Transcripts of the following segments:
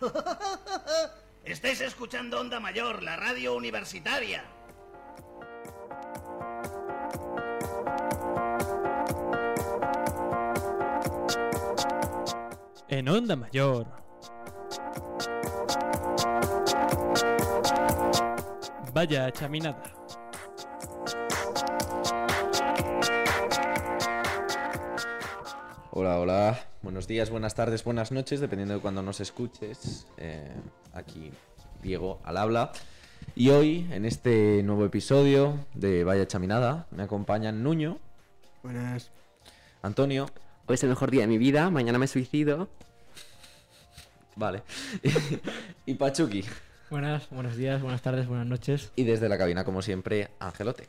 Estáis escuchando Onda Mayor, la radio universitaria. En Onda Mayor. Vaya chaminada. Hola, hola. Buenos días, buenas tardes, buenas noches, dependiendo de cuando nos escuches. Eh, aquí Diego al habla. Y hoy, en este nuevo episodio de Vaya Chaminada, me acompañan Nuño, Buenas. Antonio, Hoy es el mejor día de mi vida, mañana me suicido. vale, y Pachuki. Buenas, buenos días, buenas tardes, buenas noches. Y desde la cabina, como siempre, Angelote.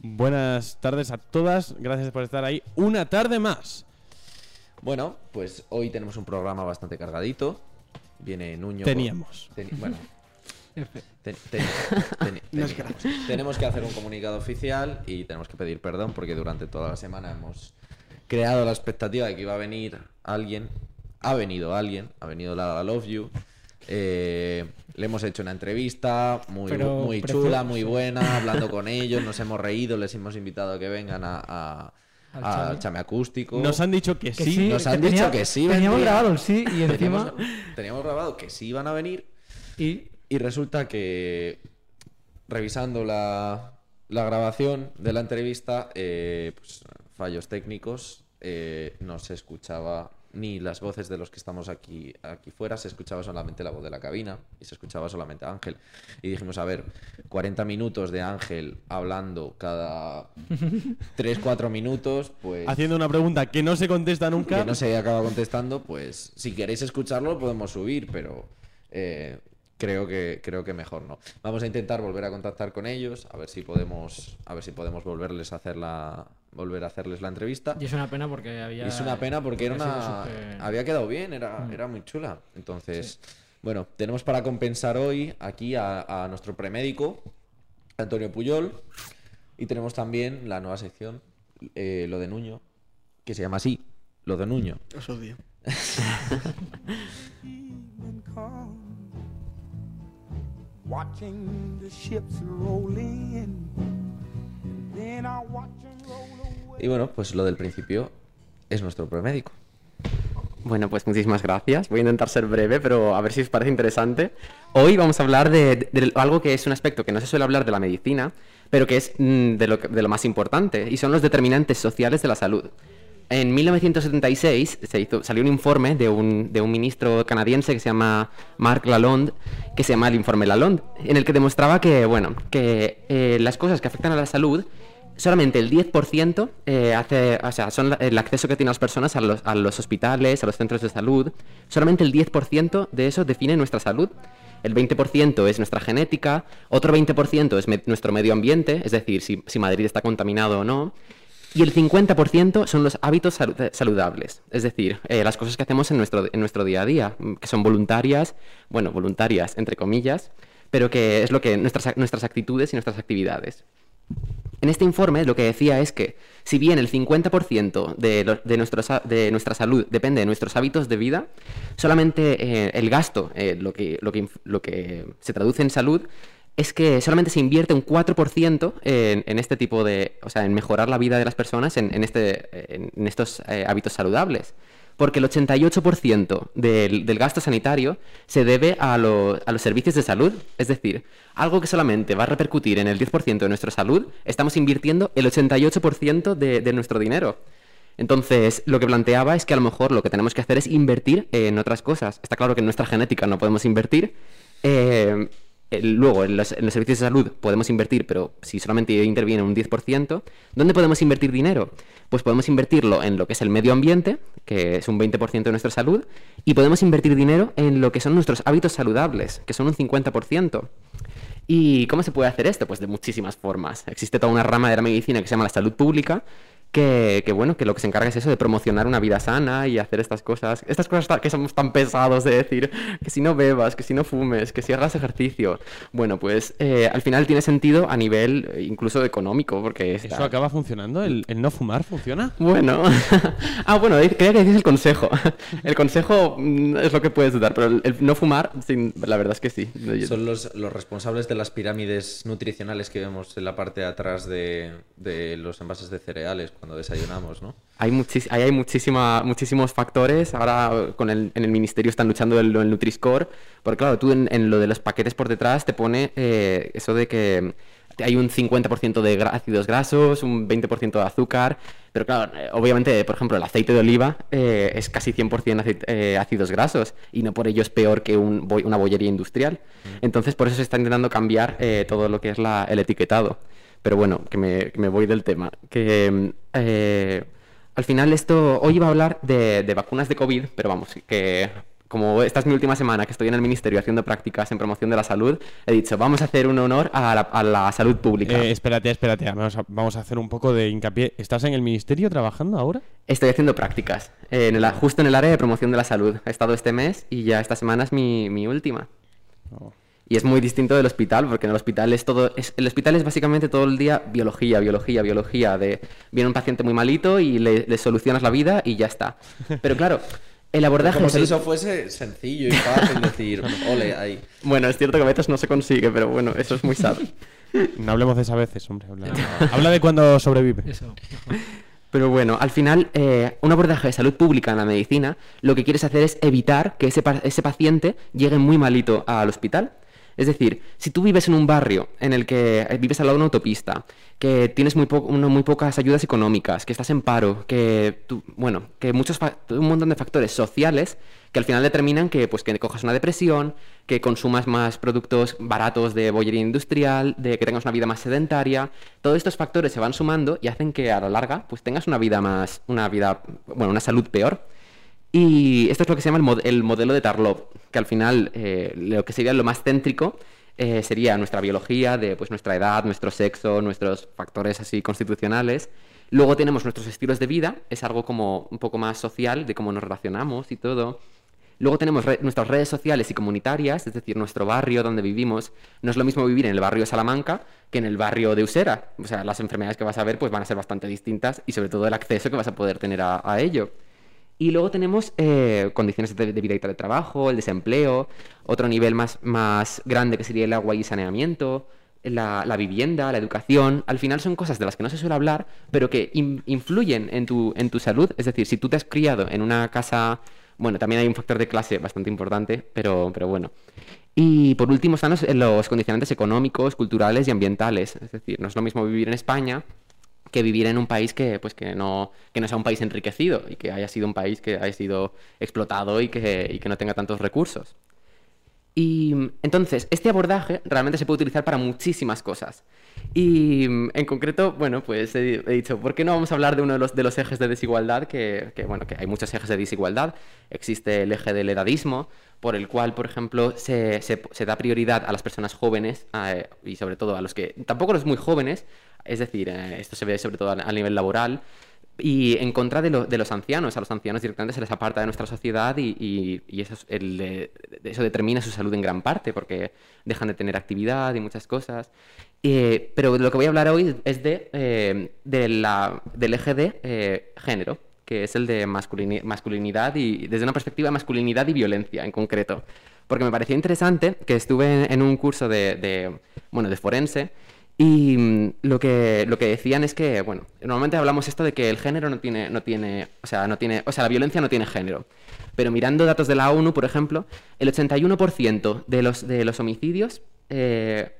Buenas tardes a todas. Gracias por estar ahí. Una tarde más. Bueno, pues hoy tenemos un programa bastante cargadito. Viene Nuño. Teníamos. Teni- bueno. Ten- ten- tenemos que hacer un comunicado oficial y tenemos que pedir perdón porque durante toda la semana hemos creado la expectativa de que iba a venir alguien. Ha venido alguien, ha venido la Love You. Eh, le hemos hecho una entrevista muy, Pero muy chula, muy buena, hablando con ellos, nos hemos reído, les hemos invitado a que vengan a, a- Al a Chame. Chame Acústico. Nos han dicho que, Que sí. sí, nos que han dicho que sí Teníamos vendrían. grabado el sí y encima. Teníamos, teníamos grabado que sí iban a venir Y y resulta que revisando la, la grabación de la entrevista, eh, pues, fallos técnicos, eh, no se escuchaba ni las voces de los que estamos aquí, aquí fuera, se escuchaba solamente la voz de la cabina y se escuchaba solamente a Ángel. Y dijimos, a ver, 40 minutos de Ángel hablando cada 3-4 minutos, pues... Haciendo una pregunta que no se contesta nunca. que no se acaba contestando, pues si queréis escucharlo lo podemos subir, pero eh, creo que creo que mejor no. Vamos a intentar volver a contactar con ellos, a ver si podemos a ver si podemos volverles a hacer la volver a hacerles la entrevista. y es una pena porque había. Y es una pena porque era una había quedado bien, era era muy chula. Entonces, bueno, tenemos para compensar hoy aquí a, a nuestro premédico Antonio Puyol y tenemos también la nueva sección eh, lo de Nuño, que se llama así, lo de Nuño. Os odio. watching the ships roll in. Then I watch roll away. Y bueno, pues lo del principio es nuestro premédico. Bueno, pues muchísimas gracias. Voy a intentar ser breve, pero a ver si os parece interesante. Hoy vamos a hablar de, algo que es un aspecto que no se suele hablar de la medicina, pero que es mm, de, lo, de lo más importante, y son los determinantes sociales de la salud. En 1976 se hizo, salió un informe de un, de un ministro canadiense que se llama Marc Lalonde, que se llama el informe Lalonde, en el que demostraba que, bueno, que eh, las cosas que afectan a la salud solamente el 10% eh, hace, o sea, son el acceso que tienen las personas a los, hospitales, a los centros de salud, solamente el 10% de eso define nuestra salud. El 20% es nuestra genética, otro 20% es nuestro medio ambiente, es decir, si, Madrid está contaminado o no, y el 50% son los hábitos salu- saludables, es decir, eh, las cosas que hacemos en nuestro, día a día, que son voluntarias, bueno, voluntarias entre comillas, pero que es lo que nuestras actitudes y nuestras actividades. En este informe lo que decía es que si bien el 50% de, nuestra salud depende de nuestros hábitos de vida, solamente eh, el gasto, eh, lo, que, se traduce en salud, es que solamente se invierte un 4% en, este tipo de, o sea, en mejorar la vida de las personas en, este, estos eh, hábitos saludables. Porque el 88% del, gasto sanitario se debe a, lo- a los servicios de salud. Es decir, algo que solamente va a repercutir en el 10% de nuestra salud, estamos invirtiendo el 88% de, de nuestro dinero. Entonces, lo que planteaba es que a lo mejor lo que tenemos que hacer es invertir en otras cosas. Está claro que en nuestra genética no podemos invertir. eh, luego, en los, servicios de salud podemos invertir, pero si solamente interviene un 10%, ¿dónde podemos invertir dinero? Pues podemos invertirlo en lo que es el medio ambiente, que es un 20% de nuestra salud, y podemos invertir dinero en lo que son nuestros hábitos saludables, que son un 50%. ¿Y cómo se puede hacer esto? Pues de muchísimas formas. Existe toda una rama de la medicina que se llama la salud pública, que, que, bueno, que lo que se encarga es eso, de promocionar una vida sana y hacer estas cosas, estas cosas que somos tan pesados de decir, que si no bebas, que si no fumes, que si hagas ejercicio. Bueno, pues eh, al final tiene sentido a nivel eh, incluso económico, porque está- ¿Eso acaba funcionando? ¿El, el no fumar funciona? bueno, ah, bueno, creía que decías el consejo. El consejo mm, es lo que puedes dudar, pero el, el no fumar, sí, la verdad es que sí. Son los, los responsables de las pirámides nutricionales que vemos en la parte de atrás de, de los envases de cereales cuando desayunamos, ¿no? Hay, muchis- hay muchísima, muchísimos factores. Ahora con el, en el ministerio están luchando el, el Nutri-Score. Porque claro, tú en, en lo de los paquetes por detrás te pone eh, eso de que hay un 50% de ácidos grasos, un 20% de azúcar. Pero claro, eh, obviamente, por ejemplo, el aceite de oliva eh, es casi 100% aceit- eh, ácidos grasos. Y no por ello es peor que un una bollería industrial. Entonces, por eso se está intentando cambiar eh, todo lo que es la- el etiquetado. Pero bueno, que me, que me voy del tema. Que mm, eh, al final esto, hoy iba a hablar de, de vacunas de COVID, pero vamos, que como esta es mi última semana que estoy en el ministerio haciendo prácticas en promoción de la salud, he dicho, vamos a hacer un honor a la, a la salud pública. Eh, espérate, espérate. Vamos a, vamos a hacer un poco de hincapié. ¿Estás en el ministerio trabajando ahora? Estoy haciendo prácticas, eh, en el- justo en el área de promoción de la salud. He estado este mes y ya esta semana es mi, mi última. No. Y es muy distinto del hospital, porque en el hospital es todo. Es, el hospital es básicamente todo el día biología, biología, biología. De viene un paciente muy malito y le, le solucionas la vida y ya está. Pero claro, el abordaje. Como si salud- eso fuese sencillo y fácil decir, ole, ahí. Bueno, es cierto que a veces no se consigue, pero bueno, eso es muy sad. No hablemos de esas veces, hombre. Habla, habla de cuando sobrevive. Eso. Pero bueno, al final, eh, un abordaje de salud pública en la medicina, lo que quieres hacer es evitar que ese, pa- ese paciente llegue muy malito al hospital. Es decir, si tú vives en un barrio en el que eh, vives al lado de una autopista, que tienes muy, pocas ayudas económicas, que estás en paro, que tú, bueno, que muchos un montón de factores sociales que al final determinan que pues que cojas una depresión, que consumas más productos baratos de bollería industrial, de que tengas una vida más sedentaria, todos estos factores se van sumando y hacen que a la larga pues tengas una vida más una vida, bueno, una salud peor. Y esto es lo que se llama el, mod- el modelo de Tarlov, que al final eh, lo que sería lo más céntrico eh, sería nuestra biología, de pues, nuestra edad, nuestro sexo, nuestros factores así constitucionales. Luego tenemos nuestros estilos de vida, es algo como un poco más social, de cómo nos relacionamos y todo. Luego tenemos nuestras redes sociales y comunitarias, es decir, nuestro barrio donde vivimos. No es lo mismo vivir en el barrio de Salamanca que en el barrio de Usera. O sea, las enfermedades que vas a ver pues, van a ser bastante distintas y sobre todo el acceso que vas a poder tener a ello. Y luego tenemos eh, condiciones de, de vida y teletrabajo, el desempleo, otro nivel más, más grande que sería el agua y saneamiento, la, vivienda, la educación. Al final son cosas de las que no se suele hablar, pero que in- influyen en tu, en tu salud. Es decir, si tú te has criado en una casa, bueno, también hay un factor de clase bastante importante, pero, pero bueno. Y por último están los, los condicionantes económicos, culturales y ambientales. Es decir, no es lo mismo vivir en España que vivir en un país que, pues, que, no, que no sea un país enriquecido y que haya sido un país que haya sido explotado y que, y que no tenga tantos recursos. Y entonces, este abordaje realmente se puede utilizar para muchísimas cosas. Y en concreto, bueno, pues he, dicho, ¿por qué no vamos a hablar de uno de los, de los ejes de desigualdad? Que, que, bueno, que hay muchos ejes de desigualdad. Existe el eje del edadismo, por el cual, por ejemplo, se, se- da prioridad a las personas jóvenes y sobre todo a los que, tampoco los muy jóvenes, es decir, eh, esto se ve sobre todo a nivel laboral, y en contra de, lo- de los ancianos. A los ancianos directamente se les aparta de nuestra sociedad y, y- y eso, es el, eso determina su salud en gran parte, porque dejan de tener actividad y muchas cosas. Eh, pero lo que voy a hablar hoy es de, eh, de la- del eje de eh, género, que es el de masculini- masculinidad y desde una perspectiva masculinidad y violencia en concreto. Porque me pareció interesante que estuve en, en un curso de, de, bueno, de forense y mm, lo que, lo que decían es que, bueno, normalmente hablamos esto de que el género no tiene, no tiene, o sea, no tiene, o sea, la violencia no tiene género. Pero mirando datos de la ONU, por ejemplo, el 81% de los, de los homicidios eh,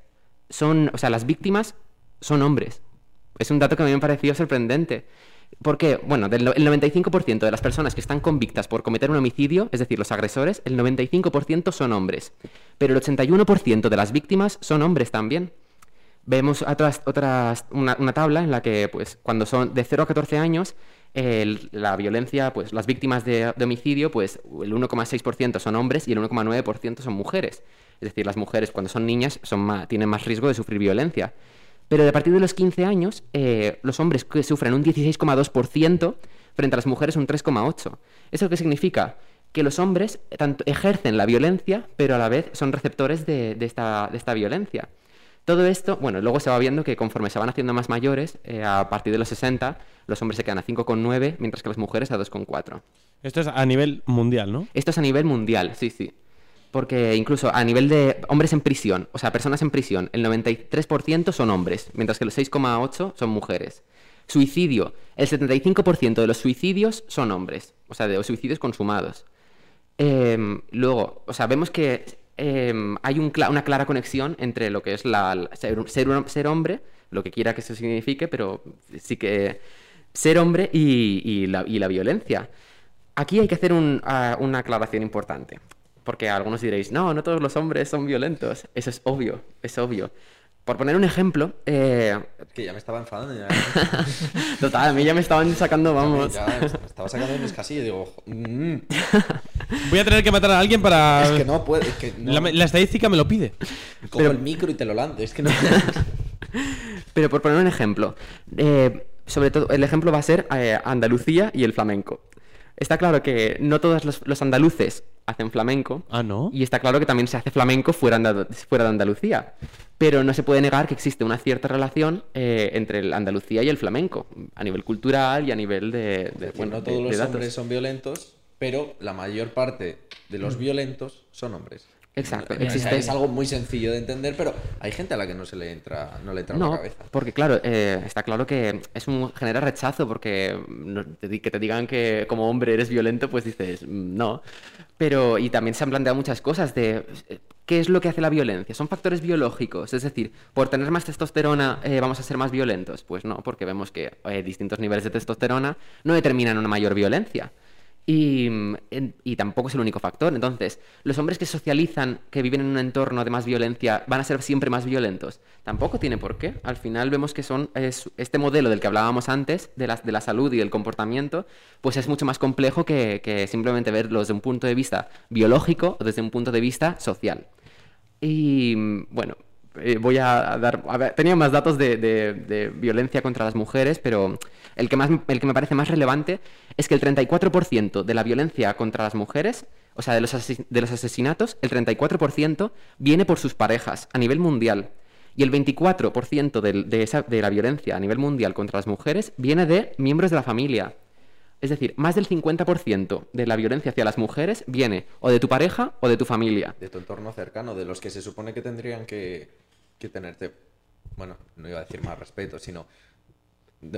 son, o sea, las víctimas son hombres. Es un dato que a mí me pareció sorprendente. Porque, bueno, del el 95% de las personas que están convictas por cometer un homicidio, es decir, los agresores, el 95% son hombres. Pero el 81% de las víctimas son hombres también. Vemos otras, otras, una, una tabla en la que, pues, cuando son de 0 a 14 años, la violencia, pues, las víctimas de, homicidio, pues, el 1,6% son hombres y el 1,9% son mujeres. Es decir, las mujeres cuando son niñas son ma- tienen más riesgo de sufrir violencia. Pero a partir de los 15 años, eh, los hombres que sufren un 16,2% frente a las mujeres un 3,8%. ¿Eso qué significa? Que los hombres tanto ejercen la violencia, pero a la vez son receptores de, de esta, de esta violencia. Todo esto, bueno, luego se va viendo que conforme se van haciendo más mayores, eh, a partir de los 60, los hombres se quedan a 5,9, mientras que las mujeres a 2,4. Esto es a nivel mundial, ¿no? Esto es a nivel mundial, sí, sí. Porque incluso a nivel de hombres en prisión, o sea, personas en prisión, el 93% son hombres, mientras que el 6,8% son mujeres. Suicidio, el 75% de los suicidios son hombres, o sea, de los suicidios consumados. Em, luego, o sea, vemos que em, hay un una clara conexión entre lo que es la, ser, ser ser hombre, lo que quiera que eso signifique, pero sí que ser hombre y, y la, y la violencia. Aquí hay que hacer un- ah, una aclaración importante, porque algunos diréis, no, no todos los hombres son violentos. Eso es obvio, es obvio. Por poner un ejemplo, eh, Que ya me estaba enfadando. Ya, total, a mí ya me estaban sacando, vamos. ya me estaba sacando de mis casillas y digo, "Mm, Voy a tener que matar a alguien para... es que no puede. Es que no. La, la estadística me lo pide. Cojo el micro y te lo lanzo. Es que no. Pero por poner un ejemplo, eh, sobre todo el ejemplo va a ser eh, Andalucía y el flamenco. Está claro que no todos los, los andaluces hacen flamenco. Ah, ¿no? Y está claro que también se hace flamenco fuera, de Andalucía. Pero no se puede negar que existe una cierta relación eh, entre el Andalucía y el flamenco, a nivel cultural y a nivel de, bueno, no todos de los datos. hombres son violentos, pero la mayor parte de los violentos son hombres. Exacto, existe- Es algo muy sencillo de entender, pero hay gente a la que no se le entra, no le entra en No, la cabeza. porque claro, eh, está claro que es un genera rechazo porque que te digan que como hombre eres violento, pues dices "Mm, no. Pero y también se han planteado muchas cosas de eh, qué es lo que hace la violencia. Son factores biológicos, es decir, por tener más testosterona eh, vamos a ser más violentos. Pues no, porque vemos que eh, distintos niveles de testosterona no determinan una mayor violencia. Y, y tampoco es el único factor. Entonces, los hombres que socializan, que viven en un entorno de más violencia, van a ser siempre más violentos. Tampoco tiene por qué. Al final vemos que son es- este modelo del que hablábamos antes, de la, de la salud y del comportamiento, pues es mucho más complejo que, que simplemente verlo desde un punto de vista biológico o desde un punto de vista social. Y bueno, eh, voy a dar. a ver, tenía más datos de, de- de violencia contra las mujeres, pero el que, más, el que me parece más relevante es que el 34% de la violencia contra las mujeres, o sea, de los, de los asesinatos, el 34% viene por sus parejas a nivel mundial. Y el 24% del- de, esa, de la violencia a nivel mundial contra las mujeres viene de miembros de la familia. Es decir, más del 50% de la violencia hacia las mujeres viene o de tu pareja o de tu familia. De tu entorno cercano, de los que se supone que tendrían que, que tenerte, bueno, no iba a decir más respeto, sino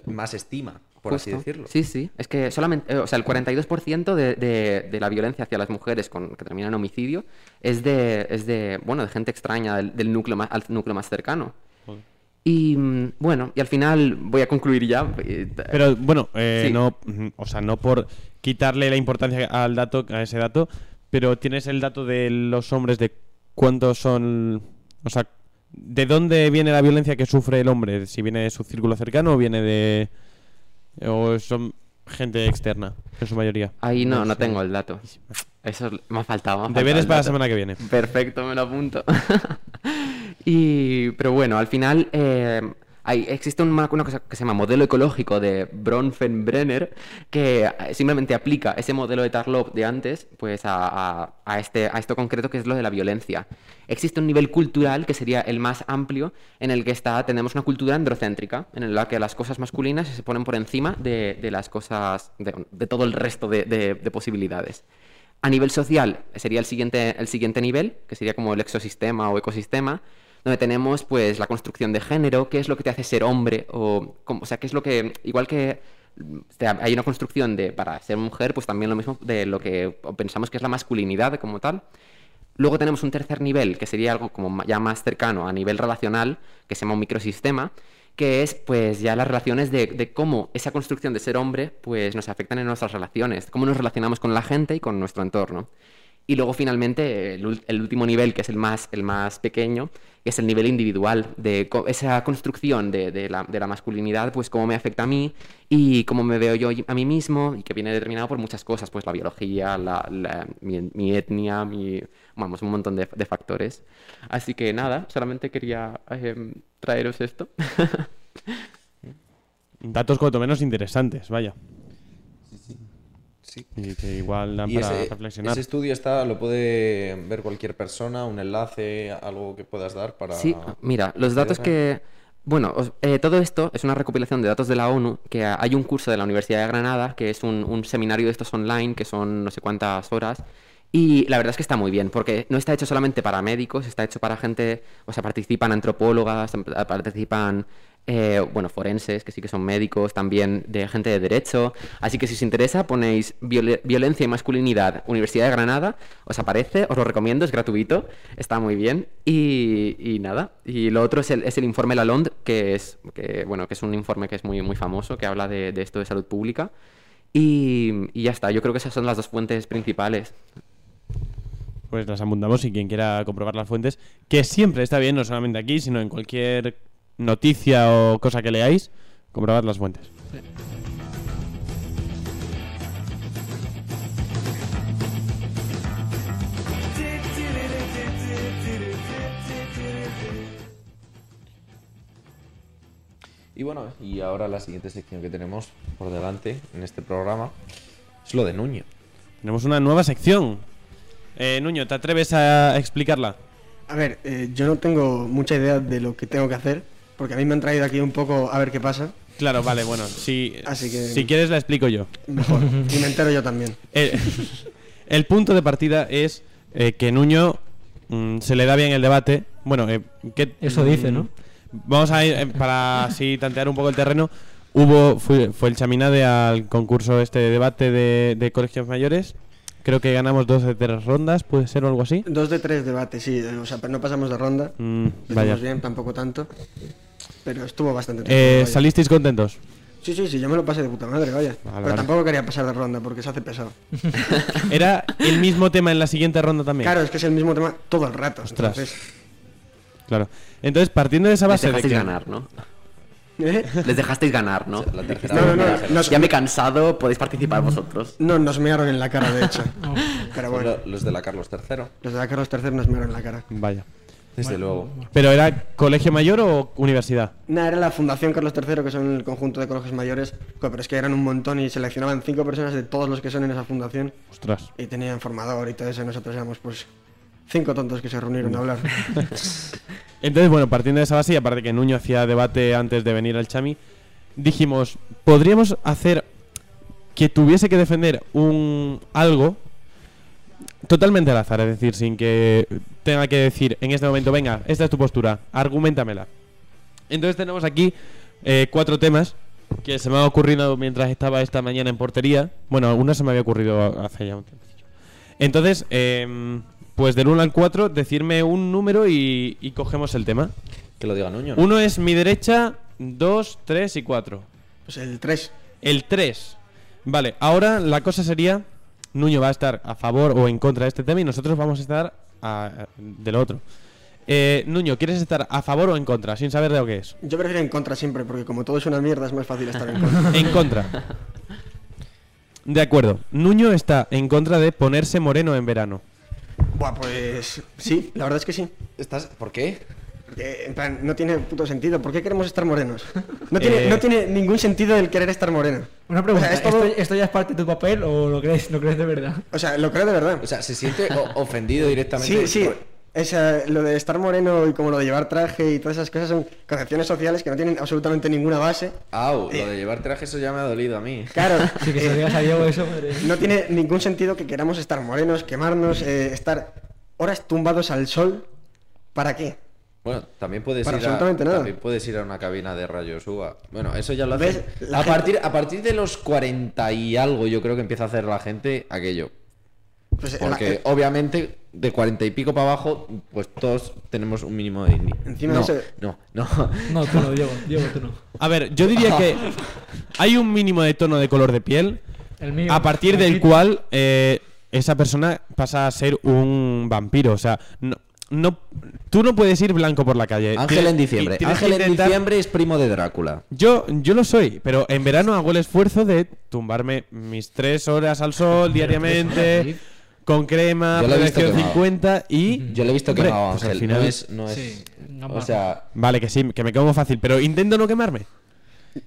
más estima, por así decirlo. Sí, sí. Es que solamente, eh, o sea, el 42% de, de, de la violencia hacia las mujeres con, que termina en homicidio es de, es de, bueno, de gente extraña del, del núcleo más, al núcleo más cercano. Y mm, bueno, y al final voy a concluir ya. eh, Pero bueno, eh, Sí. no, mm, o sea, no por quitarle la importancia al dato, a ese dato, pero tienes el dato de los hombres de cuántos son, o sea, de dónde viene la violencia que sufre el hombre, si viene de su círculo cercano o viene de, o son gente externa, en su mayoría. Ahí no, no sé. tengo el dato. Eso es- me ha faltado. me ha faltado Deberes para la semana que viene. Perfecto, me lo apunto. y, pero bueno, al final eh, hay, existe una, una cosa que se llama modelo ecológico de Bronfenbrenner que eh, simplemente aplica ese modelo de Tarlov de antes pues a, a- a este, a esto concreto que es lo de la violencia. Existe un nivel cultural que sería el más amplio en el que está, tenemos una cultura androcéntrica en la que las cosas masculinas se ponen por encima de, de las cosas, de, de todo el resto de- de- de posibilidades. A nivel social sería el siguiente, el siguiente nivel, que sería como el exosistema o ecosistema, donde tenemos pues la construcción de género, qué es lo que te hace ser hombre, o, o sea, qué es lo que, igual que hay una construcción de para ser mujer, pues también lo mismo de lo que pensamos que es la masculinidad como tal. Luego tenemos un tercer nivel, que sería algo como ya más cercano a nivel relacional, que se llama un microsistema, que es pues ya las relaciones de, cómo esa construcción de ser hombre pues nos afectan en nuestras relaciones, cómo nos relacionamos con la gente y con nuestro entorno. Y luego finalmente el, el último nivel, que es el más, el más pequeño, que es el nivel individual, de esa construcción de, de la, de la masculinidad, pues cómo me afecta a mí y cómo me veo yo a mí mismo, y que viene determinado por muchas cosas, pues la biología, la, mi, etnia, mi, vamos, un montón de, de factores. Así que nada, solamente quería em, traeros esto. Datos cuanto menos interesantes, vaya. Sí. Y que igual dan Y para ese, reflexionar. ese estudio está, lo puede ver cualquier persona, un enlace, algo que puedas dar para. Sí, mira, los datos que... Bueno, os- eh, todo esto es una recopilación de datos de la ONU, que ha- hay un curso de la Universidad de Granada, que es un, un seminario de estos online, que son no sé cuántas horas, y la verdad es que está muy bien, porque no está hecho solamente para médicos, está hecho para gente, o sea, participan antropólogas, participan, eh, bueno, forenses, que sí que son médicos, también de gente de derecho, así que si os interesa ponéis viole- violencia y masculinidad, Universidad de Granada, os aparece, os lo recomiendo, es gratuito, está muy bien, y, nada, y lo otro es el, es el informe Lalonde, que es, que, bueno, que es un informe que es muy, muy famoso, que habla de, esto de salud pública, y, y ya está, yo creo que esas son las dos fuentes principales. Pues las apuntamos y quien quiera comprobar las fuentes, que siempre está bien, no solamente aquí, sino en cualquier noticia o cosa que leáis, comprobar las fuentes. Y bueno, y ahora la siguiente sección que tenemos por delante en este programa es lo de Nuño. Tenemos una nueva sección. Eh, Nuño, ¿te atreves a explicarla? A ver, eh, yo no tengo mucha idea de lo que tengo que hacer, porque a mí me han traído aquí un poco a ver qué pasa. Claro, vale, bueno, si, Así que- si quieres la explico yo. Mejor. y me entero yo también. El, el punto de partida es eh, que Nuño mm, se le da bien el debate. Bueno, eh, que, Eso dice, ¿no? mm, Vamos a ir, eh, para así tantear un poco el terreno. Hubo, fue, fue el Chaminade al concurso este de debate de, de colegios mayores. Creo que ganamos dos de tres rondas, puede ser o algo así. Dos de tres debates, sí. O sea, pero no pasamos de ronda. Mm, vaya. bien, tampoco tanto. Pero estuvo bastante Eh. ¿Salisteis contentos? Sí, sí, sí, yo me lo pasé de puta madre, vaya. pero vale. tampoco quería pasar de ronda porque se hace pesado. ¿Era el mismo tema en la siguiente ronda también? Claro, es que es el mismo tema todo el rato. Ostras. Entonces, Claro. Entonces, partiendo de esa Les base de dejasteis que... ganar, ¿no? ¿eh? Les dejasteis ganar, ¿no? La tercera No, no, no, nos, Ya me he cansado, podéis participar vosotros. no, nos mearon en la cara, de hecho. Pero bueno, lo- los de la Carlos III, los de la Carlos III nos mearon en la cara. Vaya. Desde luego. ¿Pero era colegio mayor o universidad? Nada, era la Fundación Carlos III, que son el conjunto de colegios mayores, pero es que eran un montón y seleccionaban cinco personas de todos los que son en esa fundación Ostras. y tenían formador y todo eso. y Nosotros éramos, pues, cinco tontos que se reunieron a hablar. Entonces, bueno, partiendo de esa base, y aparte que Nuño hacía debate antes de venir al Chami, dijimos, podríamos hacer que tuviese que defender un algo totalmente al azar, es decir, sin que tenga que decir en este momento, venga, esta es tu postura, argumentamela. Entonces tenemos aquí eh, cuatro temas que se me han ocurrido mientras estaba esta mañana en portería. Bueno, una se me había ocurrido hace ya un tiempo. Entonces, em, pues del 1 al 4, decirme un número y, y cogemos el tema. Que lo diga Nuño. ¿no? Uno es mi derecha, 2, 3 y 4. Pues el 3. El 3. Vale, ahora la cosa sería, Nuño va a estar a favor o en contra de este tema y nosotros vamos a estar a- del otro. Eh, Nuño, ¿quieres estar a favor o en contra? Sin saber de lo que es. Yo prefiero en contra siempre, porque como todo es una mierda, es más fácil estar en contra. En contra. De acuerdo. Nuño está en contra de ponerse moreno en verano. Buah, pues sí, la verdad es que sí. ¿Estás? ¿Por qué? Porque, en plan, no tiene puto sentido. ¿Por qué queremos estar morenos? No tiene, Eh. no tiene ningún sentido el querer estar moreno. Una pregunta, O sea, es todo- ¿esto, esto ya es parte de tu papel o lo crees, lo crees de verdad? O sea, lo creo de verdad. O sea, se siente ofendido directamente. Sí, sí. Esa, lo de estar moreno y como lo de llevar traje y todas esas cosas son concepciones sociales que no tienen absolutamente ninguna base. Au, lo de llevar traje eso ya me ha dolido a mí. Claro, Sí, que se eh, digas a Diego eso, madre. no tiene ningún sentido que queramos estar morenos, quemarnos, eh, estar horas tumbados al sol. ¿Para qué? Bueno, también puedes Para ir a, absolutamente nada. también puedes ir a una cabina de rayos UVA. Bueno, eso ya lo hace. A gente- partir, a partir de los 40 y algo, yo creo que empieza a hacer la gente aquello. Pues, Porque la- obviamente de 40 y pico para abajo, pues todos tenemos un mínimo de. Encima no, de eso- no, no. No, tú no, Diego, Diego, tú no. A ver, yo diría que hay un mínimo de tono de color de piel El mío. a partir del cual eh, esa persona pasa a ser un vampiro. O sea, no, no, tú no puedes ir blanco por la calle. Ángel en diciembre. Ángel en intentar- diciembre es primo de Drácula. Yo, yo lo soy, pero en verano hago el esfuerzo de tumbarme mis tres horas al sol diariamente, con crema, protección quemado. 50 y... Yo le he visto quemado pues al Ángel. final- No es. No es Sí, no o más. sea, Vale, que sí, que me quemo fácil, pero intento no quemarme.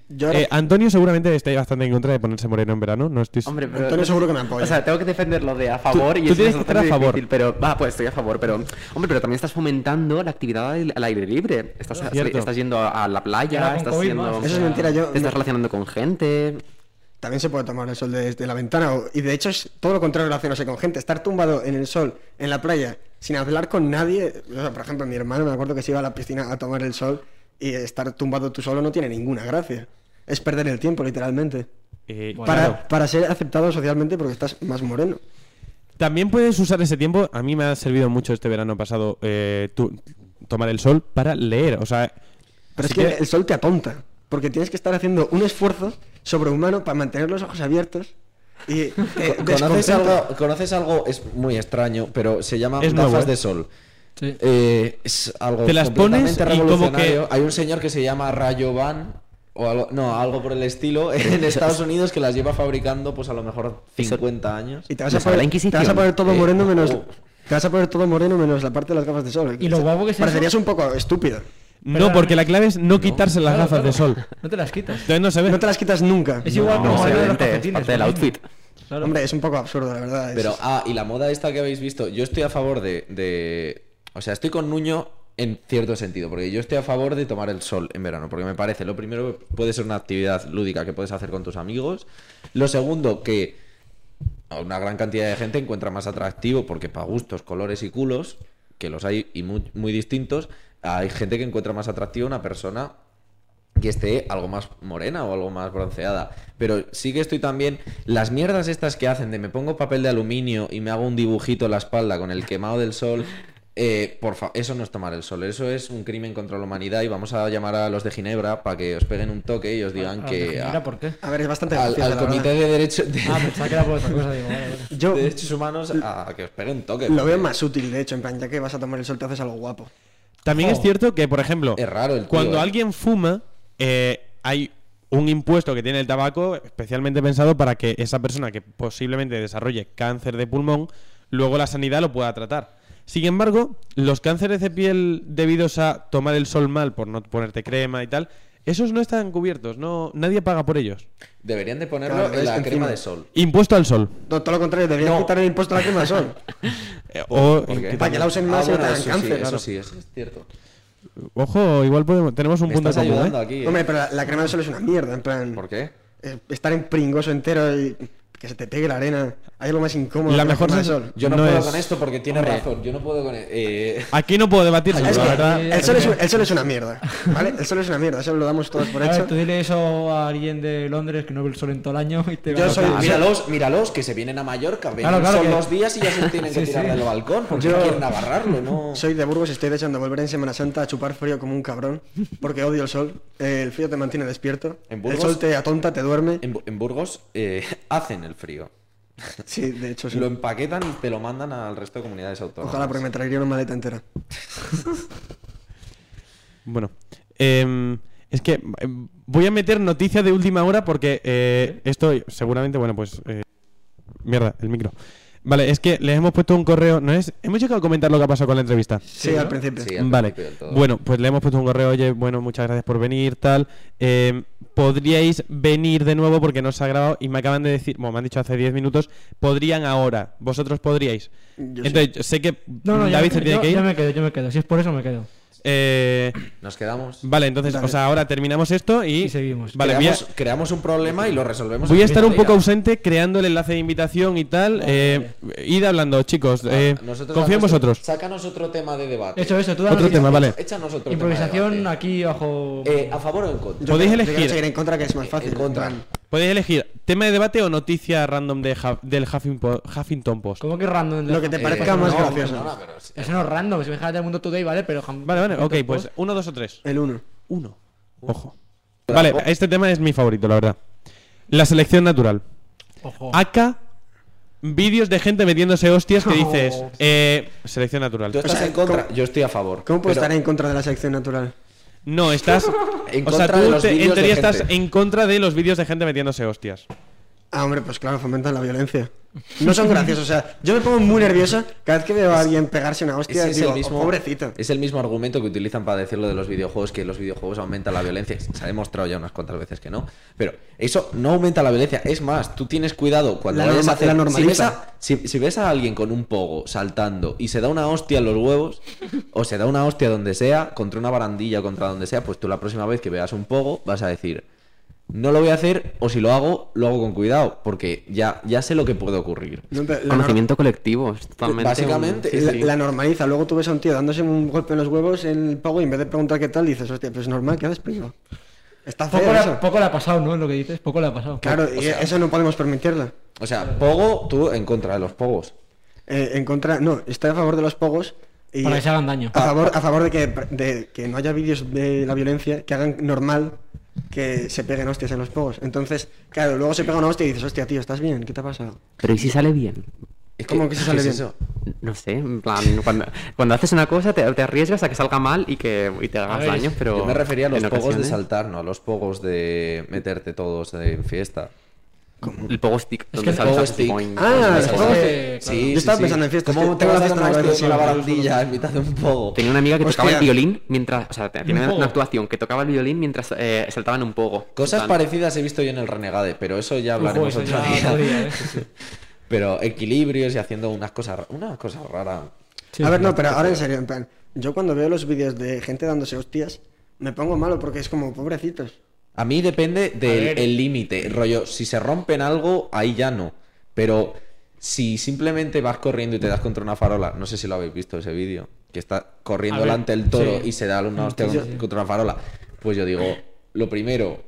Yo ahora- Eh, Antonio seguramente está bastante en contra de ponerse moreno en verano, no estoy... Hombre, pero... Antonio seguro que me apoya. O sea, tengo que defenderlo de a favor y tú eso tienes es que estar a bastante favor. difícil, pero va, pues estoy a favor, pero hombre, pero también estás fomentando la actividad al al aire libre. Estás, Cierto. estás yendo a la Ahora playa, con estás COVID yendo más, o Eso es mentira, yo- te estás relacionando con gente. También se puede tomar el sol desde la ventana. o- Y de hecho es todo lo contrario relacionarse con gente. Estar tumbado en el sol, en la playa, sin hablar con nadie. o sea, por ejemplo, mi hermano me acuerdo que se iba a la piscina a tomar el sol y estar tumbado tú solo no tiene ninguna gracia. Es perder el tiempo, literalmente. Eh, para, claro. para ser aceptado socialmente porque estás más moreno. También puedes usar ese tiempo, a mí me ha servido mucho este verano pasado eh, tu- tomar el sol para leer, o sea... Pero es que, el sol te atonta. Porque tienes que estar haciendo un esfuerzo sobrehumano para mantener los ojos abiertos. Y ¿Conoces algo, ¿Conoces algo? Es muy extraño, pero se llama Es gafas nuevo, ¿eh? de sol. Sí. Eh, es algo Te las completamente pones y como revolucionario. que- Hay un señor que se llama Rayo Van o algo, no, algo por el estilo en Estados Unidos que las lleva fabricando pues a lo mejor 50 años. Y te vas, ¿No a poner, te vas a poner todo Eh, moreno menos. oh. Te vas a poner todo moreno menos la parte de las gafas de sol. Y lo guapo que es Parecerías eso- un poco estúpido. No, porque la clave es no quitarse las Claro, gafas de sol. No te las quitas. Entonces no se ve. No te las quitas nunca. Es igual No, como el de los obviamente, es calcetines, parte del outfit. Claro. Hombre, es un poco absurdo, la verdad. Pero, ah, y la moda esta que habéis visto, yo estoy a favor de, de- O sea, estoy con Nuño en cierto sentido, porque yo estoy a favor de tomar el sol en verano, porque me parece, lo primero, puede ser una actividad lúdica que puedes hacer con tus amigos. Lo segundo, que una gran cantidad de gente encuentra más atractivo, porque para gustos, colores y culos, que los hay y muy, muy distintos, hay gente que encuentra más atractiva una persona que esté algo más morena o algo más bronceada. Pero sí que estoy también. Las mierdas estas que hacen de me pongo papel de aluminio y me hago un dibujito en la espalda con el quemado del sol. Eh, por favor, eso no es tomar el sol, eso es un crimen contra la humanidad y vamos a llamar a los de Ginebra para que os peguen un toque y os digan que de Ginebra, ¿por qué? A ver, es bastante al, al comité verdad. de derechos de, Ah, pensaba que era por otra cosa, digo, vale, vale. Yo de derechos humanos a que os peguen un toque. lo veo más útil, de hecho, en plan, ya que vas a tomar el sol, te haces algo guapo. También es Oh. cierto que, por ejemplo, Es raro el tío, cuando ¿eh? alguien fuma, eh, hay un impuesto que tiene el tabaco especialmente pensado para que esa persona que posiblemente desarrolle cáncer de pulmón, luego la sanidad lo pueda tratar. Sin embargo, los cánceres de piel debidos a tomar el sol mal por no ponerte crema y tal, esos no están cubiertos, no nadie paga por ellos. Deberían de ponerlo Claro, en es la encima. crema de sol. Impuesto al sol. No, todo lo contrario, deberían quitar el impuesto a la crema de sol. Eh, o, ¿Por qué? Para que la usen más y no bueno, tengan eso cáncer, Sí, claro. eso sí, eso es cierto. ojo, igual podemos, tenemos un Me punto estás común, ayudando ¿eh? aquí. ¿eh? Hombre, pero la, la crema de sol es una mierda, en plan. ¿Por qué? eh, estar en pringoso entero y que se te pegue la arena. Hay algo más incómodo. La mejor crema de sens- sol. Yo no, No puedo es- con esto porque tiene Hombre. razón. Yo no puedo con. Eh, Aquí no puedo debatir, Es la que verdad. el, sol es, un- el sol es una mierda, ¿vale? El sol es una mierda, eso lo damos todos por A hecho. ver, tú dile eso a alguien de Londres que no ve el sol en todo el año y te Yo va a soy- tocar. míralos, míralos, que se vienen a Mallorca. Ven Claro, claro que- dos días y ya se tienen que Sí, tirar sí. del balcón porque Yo- quieren agarrarlo, ¿no? Soy de Burgos y estoy deseando volver en Semana Santa a chupar frío como un cabrón, porque odio el sol. Eh, el frío te mantiene despierto. En el sol te atonta, te duerme. En Burgos eh, hacen el frío. Sí, de hecho sí. Lo empaquetan y te lo mandan al resto de comunidades autónomas. Ojalá, porque me traería una maleta entera. Bueno, em, es que em, voy a meter noticia de última hora porque eh, esto seguramente, bueno, pues... eh, mierda, el micro. Vale, es que les hemos puesto un correo, ¿no es? Hemos llegado a comentar lo que ha pasado con la entrevista. Sí, al principio. Sí, al Vale, principio bueno, pues le hemos puesto un correo, oye, bueno, muchas gracias por venir, tal. Em, Podríais venir de nuevo porque no se ha grabado y me acaban de decir, bueno, me han dicho hace 10 minutos, podrían ahora, vosotros podríais. Yo sí. Entonces, sé que No, no, ya David se tiene yo- que ir. yo me quedo, yo me quedo. Si es por eso, me quedo. Eh, Nos quedamos. vale, entonces, Dale. o sea, ahora terminamos esto y, Y seguimos. Vale, a, creamos, un problema y lo resolvemos. voy a estar mismo un poco ausente creando el enlace de invitación y tal. Eh, id hablando, chicos. eh, Ah, Nosotros confío en vosotros. Sácanos otro tema de debate. Eso, eso, tú Otro tema, vale. Échanos otro Improvisación tema de debate. aquí bajo. Eh, ¿A favor o en contra? Podéis elegir. en contra, que es más fácil. En contra. Podéis elegir tema de debate o noticia random de Ha- del Huffington, Huffington Post. ¿Cómo que random? Lo que te Eh, parezca más no, gracioso. pero sí. Eso no es random, es dejar del mundo today, ¿vale? Pero jam- Vale, vale, ok, pues uno, dos o tres. El uno. Uno. Ojo. Vale, este tema es mi favorito, la verdad. La selección natural. Ojo. AK vídeos de gente metiéndose hostias que dices, Oh. eh, selección natural. Tú estás sea, en contra, ¿cómo- yo estoy a favor. ¿Cómo puedo Pero- estar en contra de la selección natural? No, estás. En o sea, tú te- en teoría estás en contra de los vídeos de gente metiéndose hostias. Ah, hombre, pues claro, fomentan la violencia. No son graciosos, o sea, yo me pongo muy nervioso cada vez que veo a alguien pegarse una hostia. Es digo, el mismo, "Oh, pobrecito. Es el mismo argumento que utilizan para decir lo de los videojuegos, que los videojuegos aumentan la violencia. Se ha demostrado ya unas cuantas veces que no. Pero eso no aumenta la violencia. Es más, tú tienes cuidado cuando La vayas a hacer... la si, ves a, si- si ves a alguien con un pogo saltando y se da una hostia en los huevos, o se da una hostia donde sea, contra una barandilla o contra donde sea, pues tú la próxima vez que veas un pogo vas a decir... No lo voy a hacer, o si lo hago, lo hago con cuidado, porque ya, ya sé lo que puede ocurrir. No, la, Conocimiento colectivo, es totalmente. Básicamente, un- la- sí, la normaliza. Luego tú ves a un tío dándose un golpe en los huevos en el pago y en vez de preguntar qué tal, dices, hostia, pues es normal, ¿qué haces, primo? Está Poco ha- poco le ha pasado, ¿no? Lo que dices, poco le ha pasado. Claro, O y sea- eso no podemos permitirlo. O sea, pogo, tú en contra de los pogos. Eh, en contra, no, estoy a favor de los pogos. Y Para que se hagan daño. A favor, a favor de, que, de que no haya vídeos de la violencia que hagan normal que se peguen hostias en los pogos. Entonces, claro, luego se pega una hostia y dices, hostia, tío, ¿estás bien? ¿Qué te ha pasado? Pero ¿y si sale bien? Es ¿Cómo que se sale ¿qué es bien? eso? No sé, en plan, cuando, cuando haces una cosa te, te arriesgas a que salga mal y que y te hagas ver, daño, pero. Yo me refería a los pogos de saltar, no a los pogos de meterte todos en fiesta. El pogo stick. Es que el pogo stick. boing, Ah, boing. pogos de- Sí, Yo estaba pensando en fiestas, ¿Cómo te tengo vas a hostia con la barandilla en mitad de un pogo? Tenía una amiga que tocaba el violín mientras. O sea, tenía Un una, pogo. actuación que tocaba el violín mientras eh, saltaba en un pogo. Cosas parecidas he visto yo en el Renegade, pero eso ya hablaremos otro día. ¿eh? Pero equilibrios y haciendo unas cosas, unas cosas raras. Sí, a ver, no, pero ahora en serio, en plan, yo cuando veo los vídeos de gente dándose hostias, me pongo malo porque es como, pobrecitos. A mí depende del límite. Rollo, si se rompen algo, ahí ya no. Pero si simplemente vas corriendo y te das contra una farola, no sé si lo habéis visto ese vídeo, que está corriendo ver, delante el toro sí. y se da una hostia Sí, sí. contra una farola. Pues yo digo, lo primero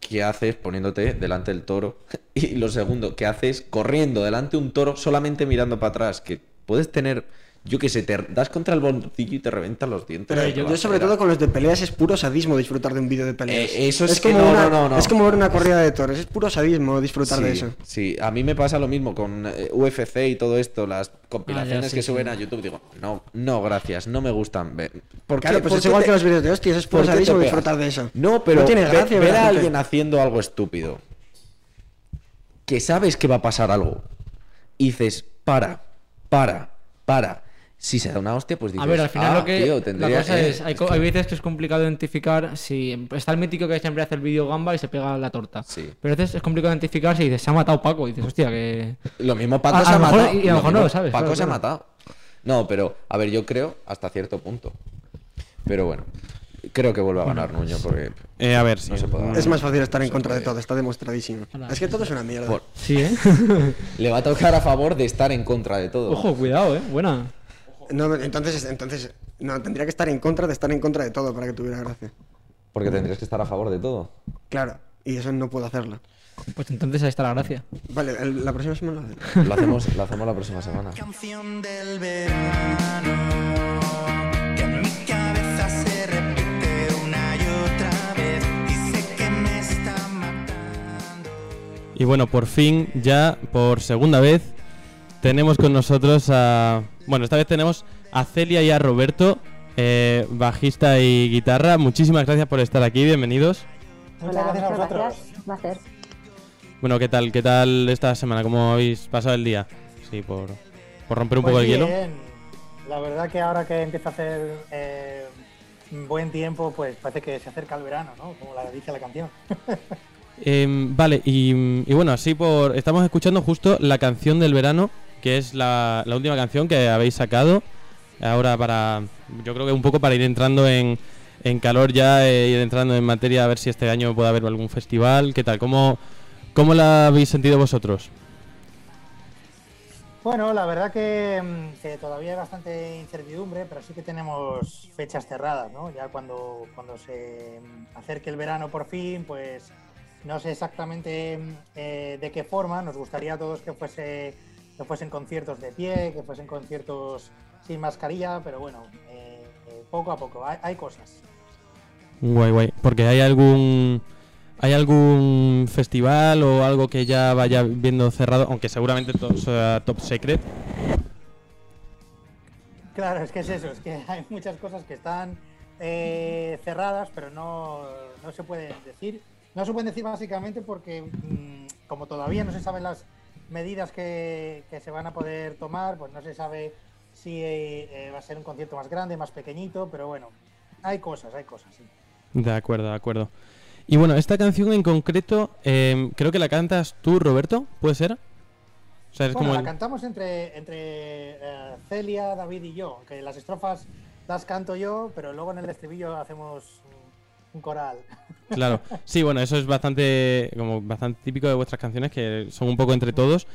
que haces poniéndote delante del toro y lo segundo que haces corriendo delante de un toro solamente mirando para atrás, que puedes tener, yo que sé, te das contra el bolsillo y te reventan los dientes. Pero yo, sobre todo con los de peleas es puro sadismo disfrutar de un vídeo de peleas. Eh, eso es que como no, una- no, no, no. Es como ver una corrida de toros, es puro sadismo disfrutar sí, de eso. Sí, a mí me pasa lo mismo con eh, UFC y todo esto, las compilaciones Ah, ya, sí, que sí. suben a YouTube. Digo, no, no, gracias, no me gustan ver. ¿Por Claro, qué- pues por es qué igual te- que los vídeos de hostias, es puro qué sadismo disfrutar de eso. No, pero no tiene ve- gracia ver ver a alguien haciendo algo estúpido, que sabes que va a pasar algo, y dices, para, para, para. Si se da una hostia, pues dices, A ver, al final "Ah, lo que. tío, la cosa eh, es. Hay, es co- que- hay veces que es complicado identificar si. Está el mítico que siempre hace el vídeo gamba y se pega la torta. Sí. Pero a veces es complicado identificar si dices, se ha matado Paco. Y dices, hostia, que. Lo mismo Paco A- a se ha mejor- matado. y a lo mejor no lo sabes, Paco claro, se ha matado. No, pero, a ver, yo creo hasta cierto punto. Pero bueno, creo que vuelve a ganar Nuño porque Eh, a ver, sí. no se puede ganar. Es más fácil estar en contra de todo, está demostradísimo. Es que todo es una mierda. Por- Sí, ¿eh? Le va a tocar a favor de estar en contra de todo. Ojo, cuidado, ¿eh? Buena. No, entonces, entonces, no, tendría que estar en contra de estar en contra de todo para que tuviera gracia. Porque tendrías que estar a favor de todo. Claro, y eso no puedo hacerlo. Pues entonces ahí está la gracia. Vale, el- la próxima semana lo hacemos. Lo hacemos, lo hacemos la próxima semana. canción del verano que en mi cabeza se repite una y otra vez y sé que me está matando. Y bueno, por fin, ya por segunda vez, tenemos con nosotros a. Bueno, esta vez tenemos a Celia y a Roberto, eh, bajista y guitarra. Muchísimas gracias por estar aquí, bienvenidos. Hola, muchas gracias. Un placer. Bueno, ¿qué tal? ¿Qué tal esta semana? ¿Cómo habéis pasado el día? Sí, por, por romper un poco Pues el hielo. bien. La verdad que ahora que empieza a hacer eh, buen tiempo, pues parece que se acerca el verano, ¿no? Como la dice la canción. Em, vale, y, y bueno, así por. Estamos escuchando justo la canción del verano, que es la, última canción que habéis sacado. Ahora para. Yo creo que un poco para ir entrando en, en calor ya, eh, ir entrando en materia, a ver si este año puede haber algún festival. ¿Qué tal? ¿Cómo, cómo la habéis sentido vosotros? Bueno, la verdad que, mm, que todavía hay bastante incertidumbre, pero sí que tenemos fechas cerradas, ¿no? Ya cuando, cuando se mm, acerque el verano por fin, pues no sé exactamente mm, eh, de qué forma. Nos gustaría a todos que, fuese, que fuesen conciertos de pie, que fuesen conciertos sin mascarilla, pero bueno, eh, eh, poco a poco. Hay, hay cosas. Guay, guay. Porque hay algún. ¿Hay algún festival o algo que ya vaya viendo cerrado? Aunque seguramente todo sea top secret. Claro, es que es eso, es que hay muchas cosas que están eh, cerradas, pero no, no se pueden decir. No se pueden decir básicamente porque, mm, como todavía no se saben las medidas que, que se van a poder tomar, pues no se sabe si eh, va a ser un concierto más grande, más pequeñito, pero bueno, hay cosas, hay cosas, sí. De acuerdo, de acuerdo. Y bueno, esta canción en concreto, em, creo que la cantas tú, Roberto, ¿puede ser? O sea, es Bueno, como la cantamos entre, entre eh, Celia, David y yo, que las estrofas las canto yo, pero luego en el estribillo hacemos un- coral. Claro, sí, bueno, eso es bastante, como bastante típico de vuestras canciones, que son un poco entre todos.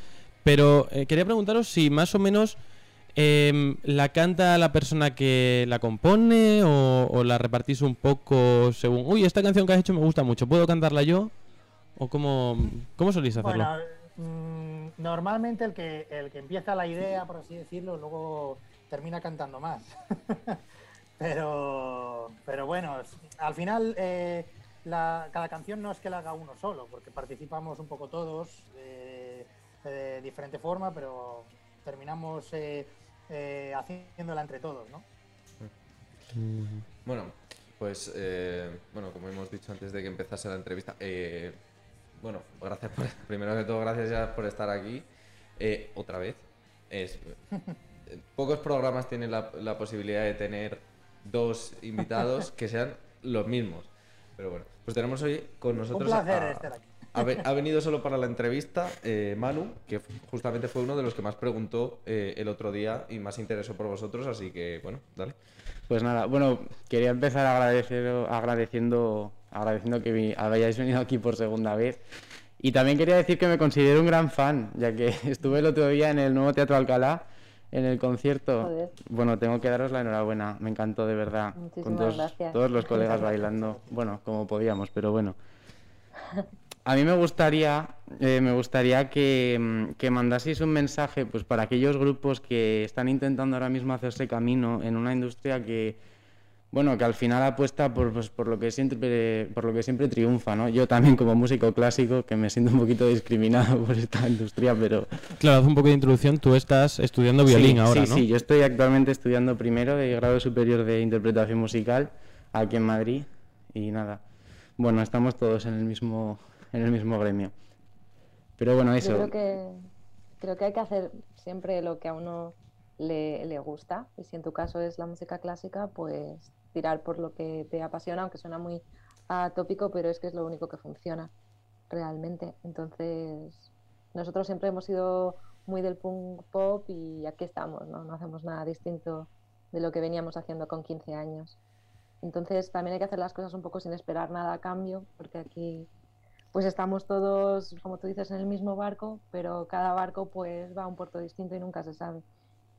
Pero eh, quería preguntaros si más o menos em, la canta la persona que la compone o, o la repartís un poco según, uy, esta canción que has hecho me gusta mucho, ¿puedo cantarla yo? ¿O cómo, cómo solís hacerlo? Bueno, mm, normalmente el que, el que empieza la idea, por así decirlo, luego termina cantando más. pero, pero bueno, al final eh, la- cada canción no es que la haga uno solo, porque participamos un poco todos eh, de diferente forma, pero terminamos eh, eh, haciéndola entre todos, ¿no? Bueno, pues eh, bueno, como hemos dicho antes de que empezase la entrevista, eh, bueno, gracias por, primero de todo, gracias ya por estar aquí eh, otra vez. Es, pocos programas tienen la, la posibilidad de tener dos invitados que sean los mismos. Pero bueno, pues tenemos hoy con nosotros placer a- estar aquí. Ha, ve- ha venido solo para la entrevista eh, Manu, que justamente fue uno de los que más preguntó eh, el otro día y más interesó por vosotros, así que bueno, dale. Pues nada, bueno, quería empezar agradecer, agradeciendo, agradeciendo que vi- hayáis venido aquí por segunda vez. Y también quería decir que me considero un gran fan, ya que estuve el otro día en el nuevo Teatro Alcalá, en el concierto. Joder. Bueno, tengo que daros la enhorabuena, me encantó de verdad. Con Muchísimas todos, gracias. todos los colegas bailando, bueno, como podíamos, pero bueno. A mí me gustaría, eh, me gustaría que, mm, que mandaseis un mensaje pues, para aquellos grupos que están intentando ahora mismo hacerse camino en una industria que, bueno, que al final apuesta por, pues, por, lo, que siempre, por lo que siempre triunfa, ¿no? Yo también como músico clásico, que me siento un poquito discriminado por esta industria, pero... Claro, haz un poco de introducción, tú estás estudiando violín Sí, ahora, sí, ¿no? Sí, yo estoy actualmente estudiando primero de grado superior de interpretación musical aquí en Madrid y nada. Bueno, estamos todos en el mismo en el mismo gremio. Pero bueno, eso. Yo creo que, creo que hay que hacer siempre lo que a uno le, le gusta. Y si en tu caso es la música clásica, pues tirar por lo que te apasiona, aunque suena muy atópico, pero es que es lo único que funciona realmente. Entonces, nosotros siempre hemos sido muy del punk pop y aquí estamos, ¿no? No hacemos nada distinto de lo que veníamos haciendo con 15 años. Entonces, también hay que hacer las cosas un poco sin esperar nada a cambio, porque aquí pues estamos todos, como tú dices, en el mismo barco, pero cada barco pues va a un puerto distinto y nunca se sabe.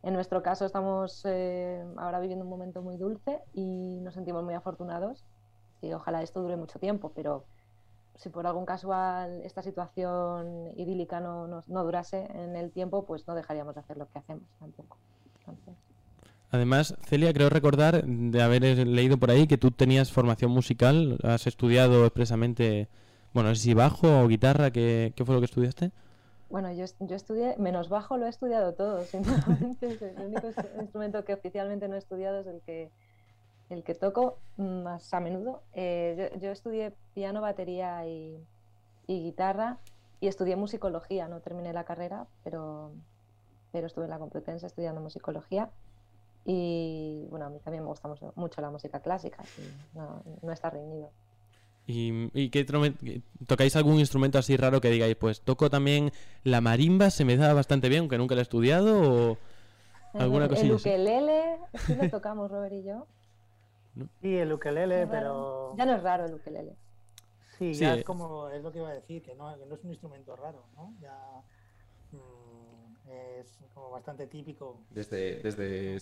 En nuestro caso estamos eh, ahora viviendo un momento muy dulce y nos sentimos muy afortunados y ojalá esto dure mucho tiempo, pero si por algún casual esta situación idílica no, no, durase en el tiempo, pues no dejaríamos de hacer lo que hacemos tampoco. Además, Celia, creo recordar de haber leído por ahí que tú tenías formación musical, has estudiado expresamente, bueno, no sé si bajo o guitarra, ¿qué, qué fue lo que estudiaste? Bueno, yo, yo estudié, menos bajo lo he estudiado todo, sinceramente. el único ins- instrumento que oficialmente no he estudiado es el que, el que toco más a menudo. Eh, yo, yo estudié piano, batería y, y guitarra y estudié musicología, no terminé la carrera, pero, pero estuve en la Complutense estudiando musicología. Y bueno, a mí también me gusta mucho, la música clásica, no, no está reñido. ¿Y, y qué tocáis algún instrumento así raro que digáis, pues toco también la marimba, se me da bastante bien, aunque nunca la he estudiado, o alguna el, cosilla el ukelele, sí lo tocamos Robert y yo. Sí, el ukelele, pero Ya no es raro el ukelele. sí, ya es como, es lo que iba a decir, que no, que no es un instrumento raro, ¿no? Ya mm, es como bastante típico. Desde, desde eh,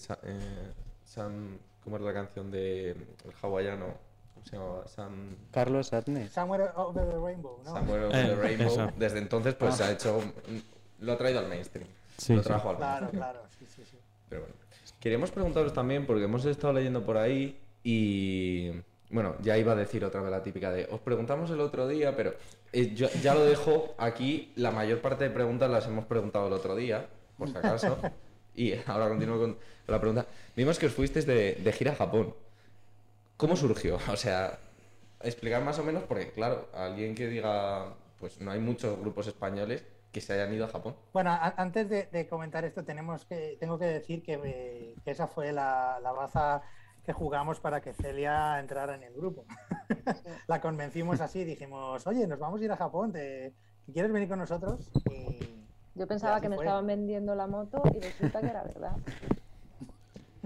¿cómo es la canción de el hawaiano? ¿Cómo se llamaba? Sam, Carlos Atnes. Somewhere over the rainbow, ¿no? Somewhere Over Eh, the Rainbow. eso. Desde entonces, pues Ah. se ha hecho. Lo ha traído al mainstream. Sí, lo sí. trajo al Claro, mainstream. claro, sí, sí, sí. Pero bueno. Queríamos preguntaros también, porque hemos estado leyendo por ahí y Bueno, ya iba a decir otra vez la típica de, os preguntamos el otro día, pero eh, yo ya lo dejo aquí, la mayor parte de preguntas las hemos preguntado el otro día, por si acaso, y ahora continúo con la pregunta. Vimos que os fuisteis de, de gira a Japón. ¿Cómo surgió? O sea, explicar más o menos, porque claro, alguien que diga, pues no hay muchos grupos españoles que se hayan ido a Japón. Bueno, a- antes de, de comentar esto, tenemos que, tengo que decir que, eh, que esa fue la, la baza que jugamos para que Celia entrara en el grupo. la convencimos así, dijimos, oye, nos vamos a ir a Japón, ¿te, ¿quieres venir con nosotros? Y Yo pensaba que me fue. estaban vendiendo la moto y resulta que era verdad.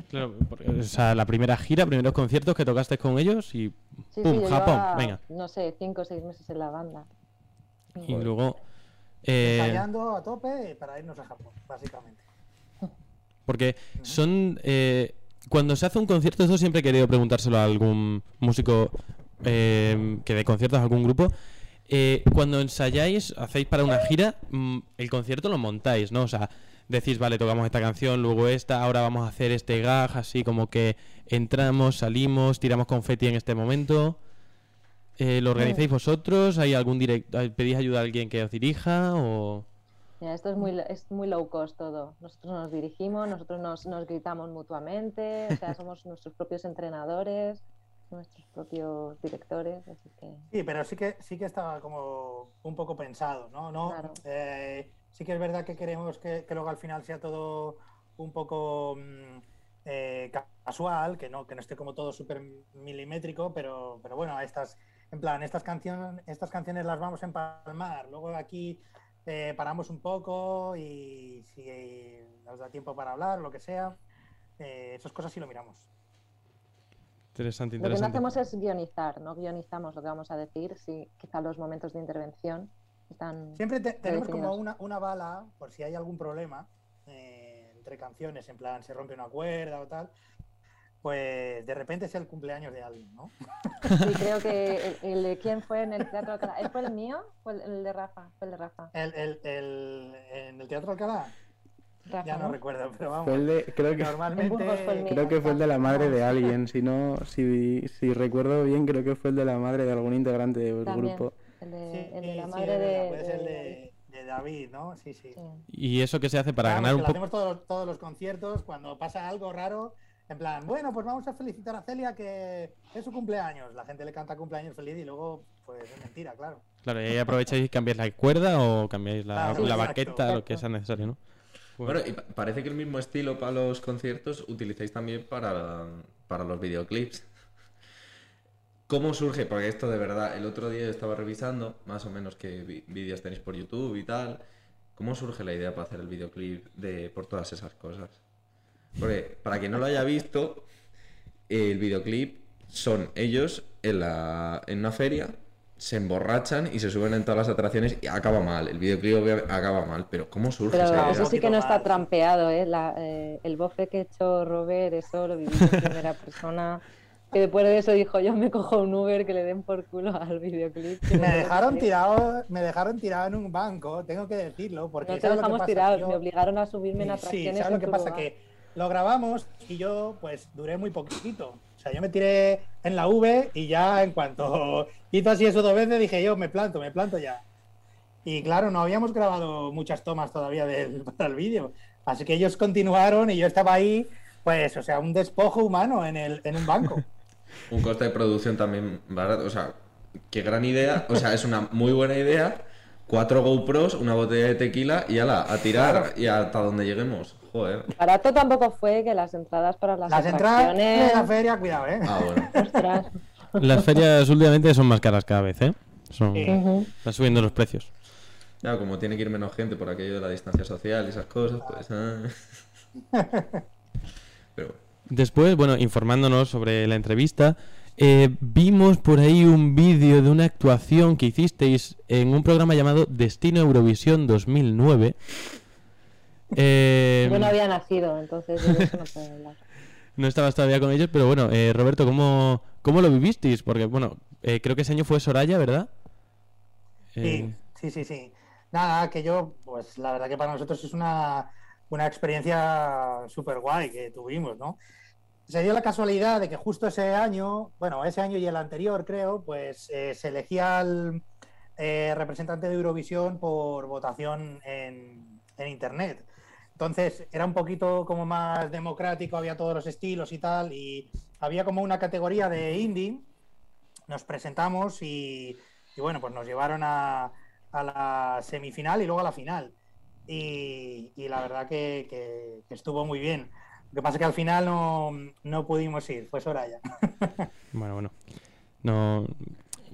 Claro, porque, o sea, la primera gira, primeros conciertos que tocaste con ellos y Sí, ¡pum! sí, Japón, llevaba, venga. no sé, cinco o seis meses en la banda. Y luego... eh, ensayando a tope para irnos a Japón, básicamente. porque son... eh, cuando se hace un concierto, esto siempre he querido preguntárselo a algún músico eh, que de conciertos, a algún grupo. Eh, cuando ensayáis, hacéis para una gira, mm, el concierto lo montáis, ¿no? O sea, decís, vale, tocamos esta canción, luego esta, ahora vamos a hacer este gag, así como que entramos, salimos, tiramos confeti en este momento. Eh, ¿Lo organizáis vosotros? ¿Hay algún direct ¿Pedís ayuda a alguien que os dirija? O... Mira, esto es muy, es muy low cost todo. Nosotros nos dirigimos, nosotros nos, nos gritamos mutuamente, o sea, somos nuestros propios entrenadores, nuestros propios directores, así que... Sí, pero sí que sí que estaba como un poco pensado, ¿no? no Claro. eh, sí que es verdad que queremos que, que luego al final sea todo un poco mm, eh, ca- casual, que no, que no esté como todo súper milimétrico, pero, pero bueno, estas, en plan, estas canciones, estas canciones las vamos a empalmar. Luego aquí eh, paramos un poco y si nos da tiempo para hablar, lo que sea, eh, esas cosas sí lo miramos. Interesante, Lo que no interesante. hacemos es guionizar, no guionizamos lo que vamos a decir, sí, quizá los momentos de intervención están... Siempre te- tenemos como una, una bala por si hay algún problema eh, entre canciones, en plan se rompe una cuerda o tal, pues de repente es el cumpleaños de alguien, ¿no? Sí, creo que el, el de quién fue en el Teatro Alcalá. ¿Él fue el mío? ¿Fue el, el de Rafa? Fue el de Rafa. El, el- el- en el Teatro Alcalá, Rafa, ya no recuerdo, pero vamos. Fue el de, creo que, Normalmente Burgos fue el mío. creo que fue el de la madre de alguien. Si no, si, si recuerdo bien, creo que fue el de la madre de algún integrante del También, grupo. El de, Sí, el de la sí, madre de... puede ser el de- de, de David, ¿no? Sí, sí. sí. ¿Y eso que se hace para ganar un lo poco? hacemos todos, todos los conciertos, cuando pasa algo raro, en plan, bueno, pues vamos a felicitar a Celia que es su cumpleaños. La gente le canta cumpleaños feliz y luego, pues es mentira, claro. Claro, y ahí aprovecháis y cambiáis la cuerda o cambiáis la, Claro, la exacto, baqueta, lo que sea necesario, ¿no? Bueno, y pa- parece que el mismo estilo para los conciertos utilizáis también para, para los videoclips. ¿Cómo surge? Porque esto de verdad, el otro día yo estaba revisando más o menos qué vídeos tenéis por YouTube y tal. ¿Cómo surge la idea para hacer el videoclip de por todas esas cosas? Porque para quien no lo haya visto, el videoclip son ellos en, la, en una feria, se emborrachan y se suben en todas las atracciones y acaba mal. El videoclip acaba mal, pero ¿cómo surge esa Pero idea? eso sí que no está trampeado, ¿eh? La- eh, el bofe que echó Robert, eso lo viví en primera persona. Que después de eso dijo, yo me cojo un Uber que le den por culo al videoclip. Me dejaron tirado, me dejaron tirado en un banco, tengo que decirlo, porque No te ¿sabes dejamos pasa? tirados, Yo- me obligaron a subirme en Sí, atracciones ¿sabes en lo que pasa? lugar. Que lo grabamos y yo pues duré muy poquito. O sea, yo me tiré en la V y ya en cuanto hizo así eso dos veces dije yo me planto, me planto ya. Y claro, no habíamos grabado muchas tomas todavía del, para el vídeo. Así que ellos continuaron y yo estaba ahí, pues, o sea, un despojo humano en, el, en un banco. Un coste de producción también barato. O sea, qué gran idea. O sea, es una muy buena idea. Cuatro GoPros, una botella de tequila y ala, a tirar y hasta donde lleguemos. Joder. Barato tampoco fue que las entradas para las, Las entradas de la feria, cuidado, ¿eh? Ah, bueno. Ostras. Las ferias últimamente son más caras cada vez, ¿eh? Son... Sí. Están subiendo los precios. Ya, como tiene que ir menos gente por aquello de la distancia social y esas cosas, pues. ah. Después, bueno, informándonos sobre la entrevista, eh, vimos por ahí un vídeo de una actuación que hicisteis en un programa llamado Destino Eurovisión 2009. Eh, Yo no había nacido, entonces yo de eso no puedo hablar. no estabas todavía con ellos, pero bueno, eh, Roberto, ¿cómo, ¿cómo lo vivisteis? Porque, bueno, eh, creo que ese año fue Soraya, ¿verdad? Eh, Sí, sí, sí, sí. Nada, que yo, pues la verdad que para nosotros es una, una experiencia súper guay que tuvimos, ¿no? Se dio la casualidad de que justo ese año, bueno, ese año y el anterior, creo, pues eh, se elegía al eh, representante de Eurovisión por votación en, Internet. Entonces era un poquito como más democrático, había todos los estilos y tal, y había como una categoría de indie. Nos presentamos y, bueno, pues nos llevaron a, la semifinal y luego a la final. Y, la verdad que estuvo muy bien. Lo que pasa es que al final no, no pudimos ir, fue Soraya. Bueno, bueno. No,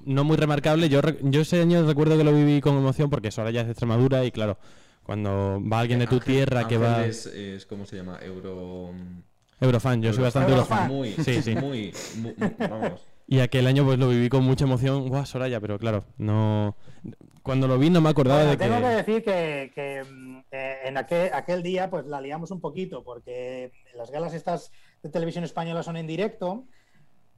no muy remarcable. Yo, yo ese año recuerdo que lo viví con emoción porque Soraya es de Extremadura y claro, cuando va alguien de tu Ángel- tierra que va... Es, es- ¿Cómo se llama? Euro. Eurofan, yo soy bastante Eurofan. Muy, Sí, sí. muy, muy- vamos. Y aquel año pues lo viví con mucha emoción. Guau, Soraya, pero claro, no... Cuando lo vi no me acordaba Bueno, de que... tengo que decir que, que, mm, eh, en aquel, día pues la liamos un poquito porque las galas estas de televisión española son en directo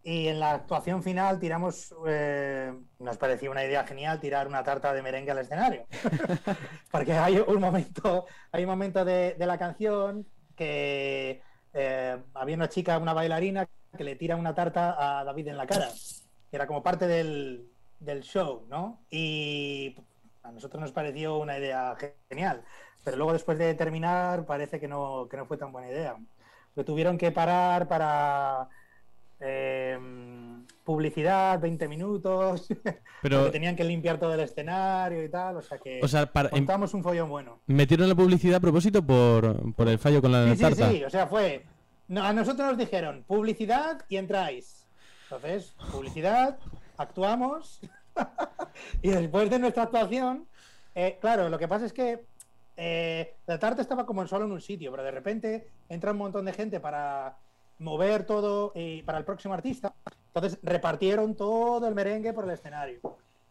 y en la actuación final tiramos, eh, nos parecía una idea genial tirar una tarta de merengue al escenario. porque hay un momento, hay un momento de, la canción que eh, había una chica, una bailarina, que le tira una tarta a David en la cara. que Era como parte del show, ¿no? Y a nosotros nos pareció una idea genial. Pero luego, después de terminar, parece que no, que no fue tan buena idea. Lo tuvieron que parar para eh, publicidad, 20 minutos. Pero- porque tenían que limpiar todo el escenario y tal. O sea que O sea, para- em- montamos un follón bueno. Metieron la publicidad a propósito por, por el fallo con la Sí, sí, tarta. sí, o sea, fue. no, a nosotros nos dijeron publicidad y entráis. Entonces, publicidad, actuamos. y después de nuestra actuación, eh, claro, lo que pasa es que eh, la tarta estaba como solo en un sitio, pero de repente entra un montón de gente para mover todo y para el próximo artista. Entonces repartieron todo el merengue por el escenario.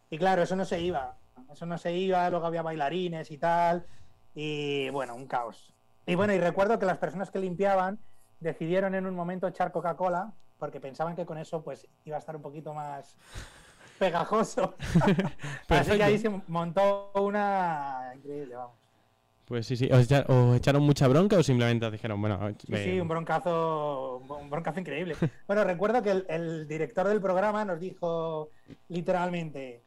Y claro, eso no se iba. Eso no se iba, luego había bailarines y tal. Y bueno, un caos. Y bueno, y recuerdo que las personas que limpiaban decidieron en un momento echar Coca-Cola porque pensaban que con eso pues iba a estar un poquito más pegajoso. Así que ahí se montó una increíble, vamos. Pues sí, sí. ¿Os, echa- os echaron mucha bronca o simplemente os dijeron, bueno, Sí, sí, un broncazo, un broncazo increíble. Bueno, recuerdo que el, el director del programa nos dijo literalmente,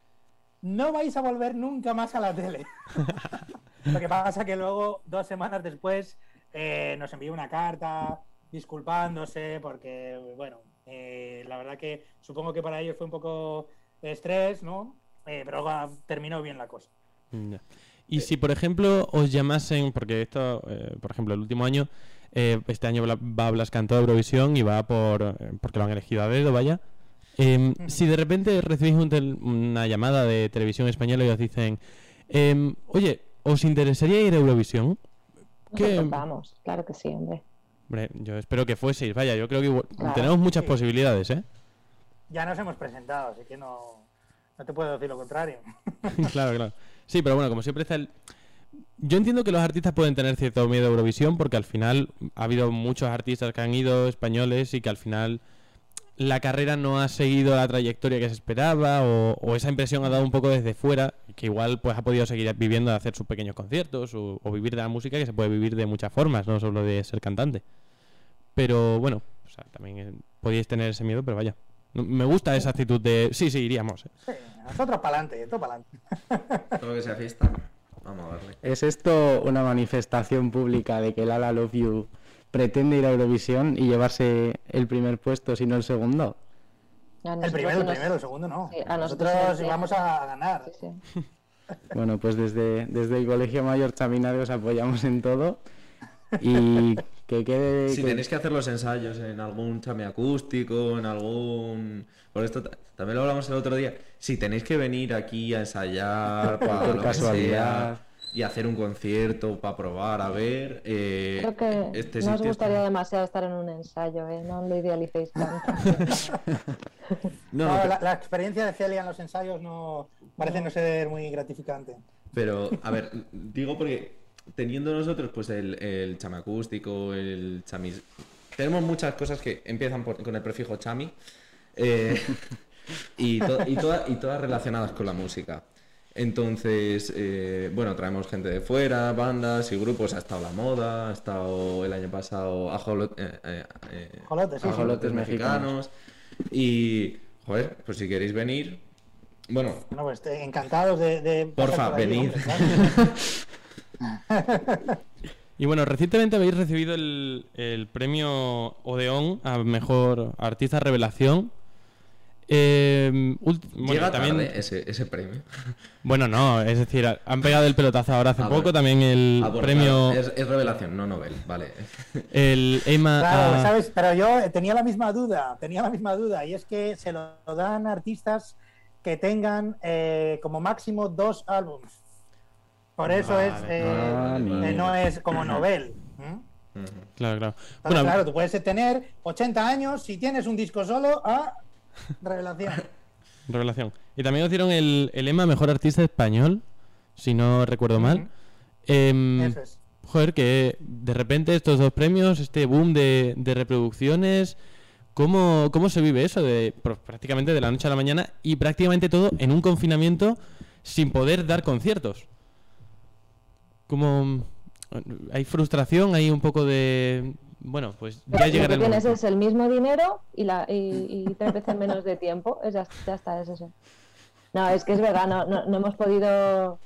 no vais a volver nunca más a la tele. Lo que pasa que luego, dos semanas después, eh, nos envió una carta disculpándose porque, bueno, eh, la verdad que supongo que para ellos fue un poco estrés, ¿no? Eh, pero terminó bien la cosa. Ya. Y si, por ejemplo, os llamasen, porque esto, eh, por ejemplo, el último año, eh, este año va Blas Cantó a Eurovisión y va por, eh, porque lo han elegido a dedo, vaya. Em, Si de repente recibís un tel- una llamada de televisión española y os dicen, em, oye, ¿os interesaría ir a Eurovisión? ¿Qué- vamos, claro que sí, hombre. Hombre, yo espero que fueseis, vaya, yo creo que igual- Claro. tenemos muchas Sí. posibilidades, ¿eh? Ya nos hemos presentado, así que no, no te puedo decir lo contrario. claro, claro. Sí, pero bueno, como siempre está el... Yo entiendo que los artistas pueden tener cierto miedo a Eurovisión porque al final ha habido muchos artistas que han ido españoles y que al final la carrera no ha seguido la trayectoria que se esperaba o, o esa impresión ha dado un poco desde fuera que igual pues ha podido seguir viviendo de hacer sus pequeños conciertos o, o vivir de la música que se puede vivir de muchas formas, no solo de ser cantante. Pero bueno, o sea, también eh, podíais tener ese miedo, pero vaya. Me gusta esa actitud de sí, sí, iríamos. eh". Sí, nosotros para adelante, todo para adelante. Todo lo que sea fiesta, vamos a darle. ¿Es esto una manifestación pública de que Lala Love You pretende ir a Eurovisión y llevarse el primer puesto, si no el segundo? El primero, el primero, el segundo no. Sí, a nosotros nosotros nos- vamos a ganar. Bueno, pues desde, desde el Colegio Mayor Chaminade os apoyamos en todo. Y que quede. Si que- tenéis que hacer los ensayos en algún chame acústico, en algún... Por esto ta- también lo hablamos el otro día. Si tenéis que venir aquí a ensayar para Por lo que casualidad. sea, y hacer un concierto para probar, a ver... eh, Creo que este no os está- gustaría demasiado estar en un ensayo, ¿eh? No lo idealicéis tanto. No, No, pero- la, la experiencia de Celia en los ensayos no parece no ser muy gratificante. Pero, a ver, digo porque teniendo nosotros pues el, el chame acústico, el chamis... Tenemos muchas cosas que empiezan por- con el prefijo chami eh, y, to- y, toda- y todas relacionadas con la música. Entonces, eh, bueno, traemos gente de fuera, bandas y grupos. Ha estado La Moda, ha estado el año pasado Ajolo- eh, eh, eh, Ajolotes, sí, sí. Ajolotes mexicanos. Y, joder, pues si queréis venir, bueno, Bueno, pues encantados de. de porfa, por ahí, venid. hombre, claro. Y bueno, recientemente habéis recibido el, el premio Odeón a Mejor Artista Revelación. Eh, ult- bueno, Llega también... tarde ese, ese premio. Bueno, no, es decir, han pegado el pelotazo ahora hace Ah, poco también el Ah, premio, es, es revelación, no Nobel, vale. el EMA Claro, a- ¿sabes? Pero yo tenía la misma duda, tenía la misma duda, y es que se lo dan a artistas que tengan eh, como máximo dos álbumes. Por eso es, eh, vale, eh, no es como Nobel. ¿m? Claro, claro. Entonces, Bueno, claro, tú puedes tener 80 años si tienes un disco solo a revelación. revelación. Y también os dieron el, el EMA Mejor Artista Español, si no recuerdo mal. Em, Eso es. Joder, que de repente estos dos premios, este boom de, de reproducciones, ¿cómo, ¿cómo se vive eso? De pr- prácticamente de la noche a la mañana y prácticamente todo en un confinamiento sin poder dar conciertos. Como hay frustración, hay un poco de bueno, pues ya Lo llegará que el tienes es el mismo dinero y, la, y, y tres veces menos de tiempo. Es ya, ya está, es eso. No, es que es verdad, no, no, no hemos podido,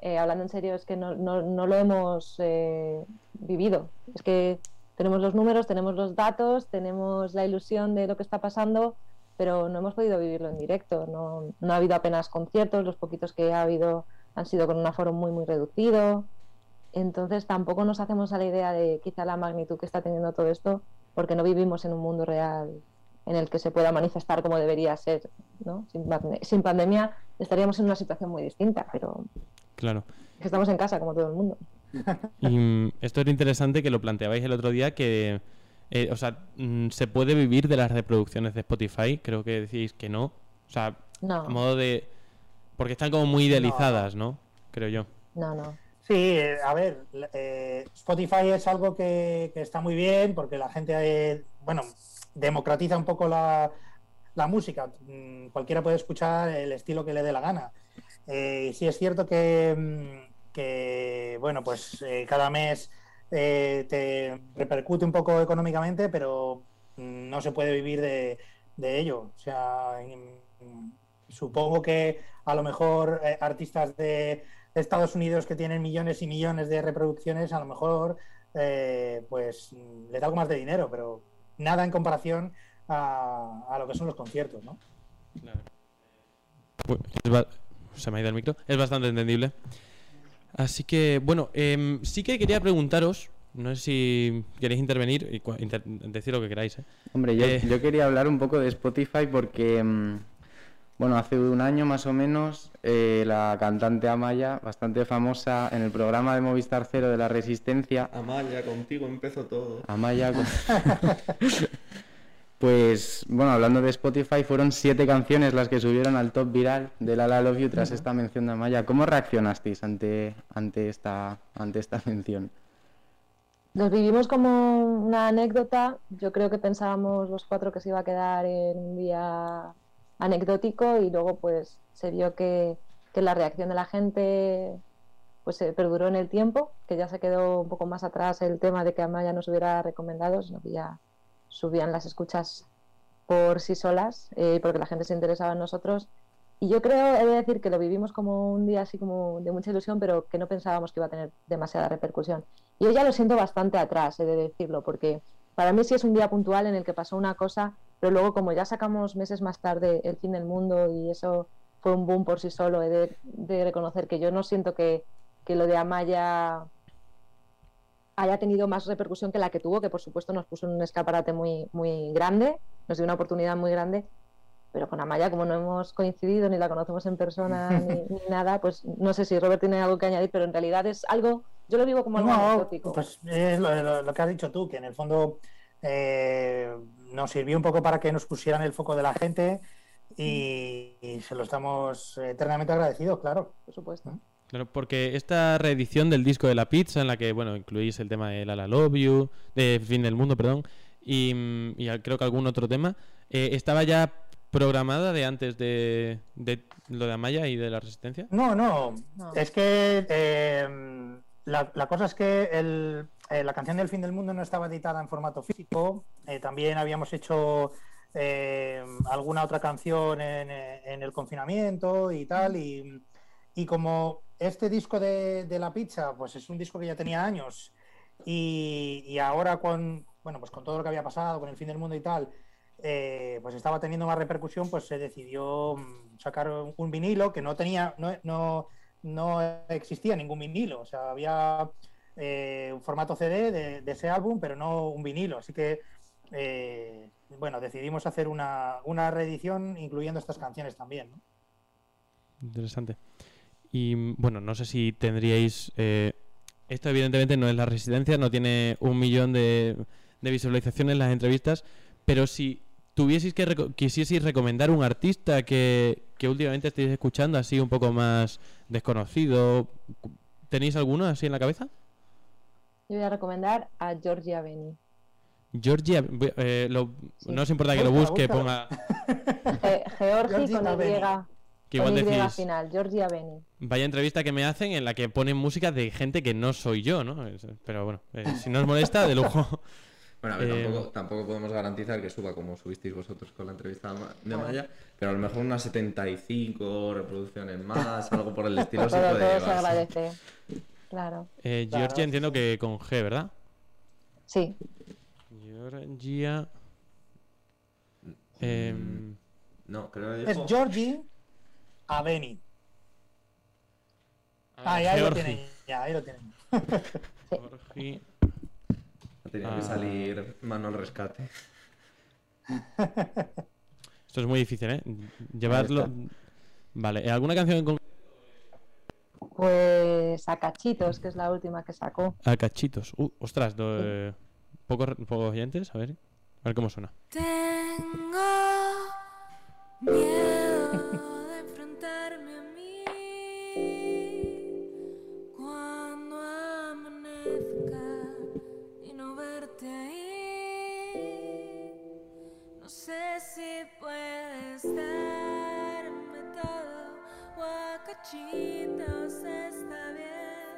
eh, hablando en serio, es que no, no, no lo hemos eh, vivido. Es que tenemos los números, tenemos los datos, tenemos la ilusión de lo que está pasando, pero no hemos podido vivirlo en directo. No, no ha habido apenas conciertos, los poquitos que ha habido han sido con un aforo muy, muy reducido. Entonces tampoco nos hacemos a la idea de quizá la magnitud que está teniendo todo esto, porque no vivimos en un mundo real en el que se pueda manifestar como debería ser. ¿no? Sin, sin pandemia estaríamos en una situación muy distinta, pero Claro. es estamos en casa como todo el mundo. Y mm, esto era interesante que lo planteabais el otro día que, eh, o sea, mm, se puede vivir de las reproducciones de Spotify. Creo que decís que no. O sea, No. a modo de, porque están como muy idealizadas, ¿no? Creo yo. No, no. Sí, eh, a ver, eh, Spotify es algo que, está muy bien porque la gente, eh, bueno, democratiza un poco la, la música. Mm, Cualquiera puede escuchar el estilo que le dé la gana. Eh, y sí es cierto que, mm, que, bueno, pues cada mes te repercute un poco económicamente, pero mm, no se puede vivir de, de ello. O sea, supongo que a lo mejor artistas de Estados Unidos que tienen millones y millones de reproducciones, a lo mejor eh, pues mm, le da algo más de dinero, pero nada en comparación a, a lo que son los conciertos, ¿no? Uy, es ba- se me ha ido el micro. Es bastante entendible. Así que, bueno, em, sí que quería preguntaros, no sé si queréis intervenir y inter- decir lo que queráis. ¿eh? Hombre, yo, Eh, yo quería hablar un poco de Spotify porque, mm, bueno, hace un año más o menos, eh, la cantante Amaya, bastante famosa en el programa de Movistar Cero de la Resistencia, Amaya, contigo empezó todo. Amaya, con- pues, bueno, hablando de Spotify, fueron siete canciones las que subieron al top viral de La La Love You tras esta mención de Amaya. ¿Cómo reaccionasteis ante, ante, esta, ante esta mención? Nos vivimos como una anécdota. Yo creo que pensábamos los cuatro que se iba a quedar en un día anecdótico y luego pues se vio que, que la reacción de la gente pues se perduró en el tiempo, que ya se quedó un poco más atrás el tema de que Amaya nos hubiera recomendado, sino que ya subían las escuchas por sí solas, eh, porque la gente se interesaba en nosotros. Y yo creo, he de decir que lo vivimos como un día así como de mucha ilusión, pero que no pensábamos que iba a tener demasiada repercusión. Y yo ya lo siento bastante atrás, he de decirlo, porque para mí sí es un día puntual en el que pasó una cosa, pero luego como ya sacamos meses más tarde El fin del mundo y eso fue un boom por sí solo, he de, de reconocer que yo no siento que, que lo de Amaya haya tenido más repercusión que la que tuvo, que por supuesto nos puso en un escaparate muy, muy grande, nos dio una oportunidad muy grande, pero con Amaya, como no hemos coincidido ni la conocemos en persona ni, ni nada, pues no sé si Robert tiene algo que añadir, pero en realidad es algo, yo lo vivo como algo No, anecdótico. pues es lo, lo- lo que has dicho tú, que en el fondo eh, nos sirvió un poco para que nos pusieran el foco de la gente y, y se lo estamos eternamente agradecidos, claro. Por supuesto. Claro, porque esta reedición del disco de la pizza, en la que, bueno, incluís el tema de La La Love You, de Fin del Mundo, perdón, y, creo que algún otro tema, eh, estaba ya programada de antes de, de lo de Amaya y de la Resistencia? No, no. No. Es que eh, la, cosa es que eh, la canción del fin del mundo no estaba editada en formato físico. Eh, también habíamos hecho eh, alguna otra canción en, el confinamiento y tal. Y, como este disco de, La Pizza, pues es un disco que ya tenía años. Y, ahora con, bueno, pues con todo lo que había pasado, con el fin del mundo y tal, pues estaba teniendo más repercusión, pues se decidió mm, sacar un, vinilo que no tenía, no, no existía ningún vinilo, o sea, había eh, un formato CD de, ese álbum, pero no un vinilo, así que eh, bueno, decidimos hacer una, una reedición incluyendo estas canciones también. ¿no? Interesante. Y bueno, no sé si tendríais. eh, esto, evidentemente, no es la resistencia, no tiene un millón de, de visualizaciones las entrevistas. Pero si tuvieseis que reco- quisieseis recomendar un artista que, que últimamente estéis escuchando, así un poco más desconocido, ¿tenéis alguno así en la cabeza? Yo voy a recomendar a Georgia Beni. Georgia, eh, lo- Sí. no os importa que lo busque, ponga. Ge- Georgi con. Y. Que igual decís. final, Georgia Beni. Vaya entrevista que me hacen en la que ponen música de gente que no soy yo, ¿no? Es- Pero bueno, eh, si no os molesta, de lujo. Bueno, a ver, Eh, tampoco, tampoco podemos garantizar que suba como subisteis vosotros con la entrevista de Ma- de Maya, pero a lo mejor unas 75 reproducciones más, algo por el estilo se Todo, puede todo se agradece. Claro. Eh, Claro, Georgia entiendo que con G, ¿verdad? Sí. Georgia. em, No, creo que Es Georgie Aveni. Ah, ya ahí lo tienen, ya ahí lo tienen. ha tenido Ah. que salir Manuel Rescate. Esto es muy difícil, ¿eh? Llevarlo. Vale, ¿eh, ¿alguna canción con Pues a Cachitos, que es la última que sacó. a cachitos? Uh, ostras, do- eh, pocos, pocos oyentes, a ver. A ver cómo suena. Tengo miedo si puedes darme todo o a cachitos está bien.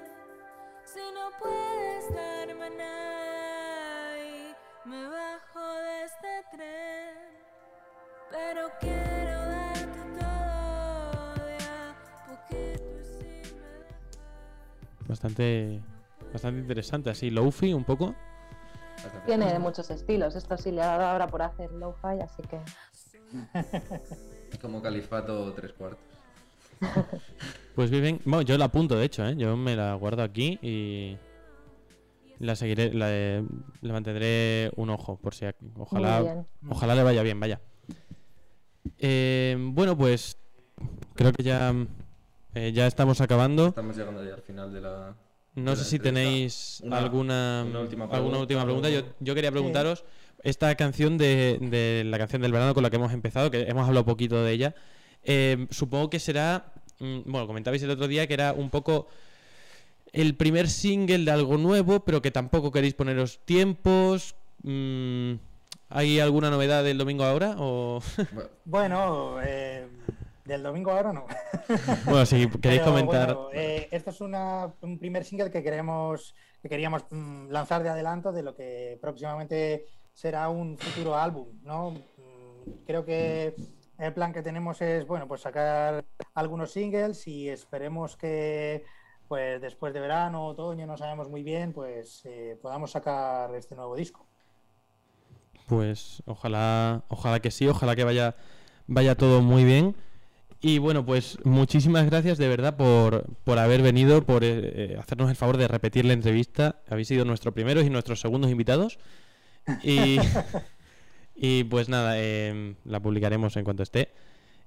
Si no puedes darme nada y me bajo de este tren. Pero quiero darte todo de a poquito me dejas. Bastante. Bastante interesante, así, Lofi un poco. Tiene de muchos estilos. Esto sí le ha dado ahora por hacer lo-fi, así que. Como califato tres cuartos. Pues bien, bueno, yo la apunto, de hecho, ¿eh? Yo me la guardo aquí y la seguiré, la, le mantendré un ojo, por si ojalá, ojalá le vaya bien, vaya. Eh, bueno, pues creo que ya, eh, ya estamos acabando. Estamos llegando ya al final de la. No sé si entrevista. tenéis Una- alguna, una última alguna pregunta, última pregunta. Yo, yo quería preguntaros esta canción de, de la canción del verano con la que hemos empezado, que hemos hablado poquito de ella. eh, supongo que será, mm, bueno, comentabais el otro día que era un poco el primer single de algo nuevo, pero que tampoco queréis poneros tiempos. mm, ¿Hay alguna novedad del domingo ahora? O... Bueno, eh, del domingo ahora no. bueno, si queréis Pero, comentar. bueno, eh, esto es una- un primer single que queremos que queríamos mm, lanzar de adelanto de lo que próximamente será un futuro álbum, ¿no? Mm, Creo que el plan que tenemos es, bueno, pues sacar algunos singles y esperemos que pues después de verano, otoño, no sabemos muy bien, pues eh, podamos sacar este nuevo disco. Pues ojalá, ojalá que sí, ojalá que vaya, vaya todo muy bien. Y bueno, pues muchísimas gracias de verdad por, por haber venido, por eh, eh, hacernos el favor de repetir la entrevista. Habéis sido nuestros primeros y nuestros segundos invitados. Y, y pues nada, eh, la publicaremos en cuanto esté.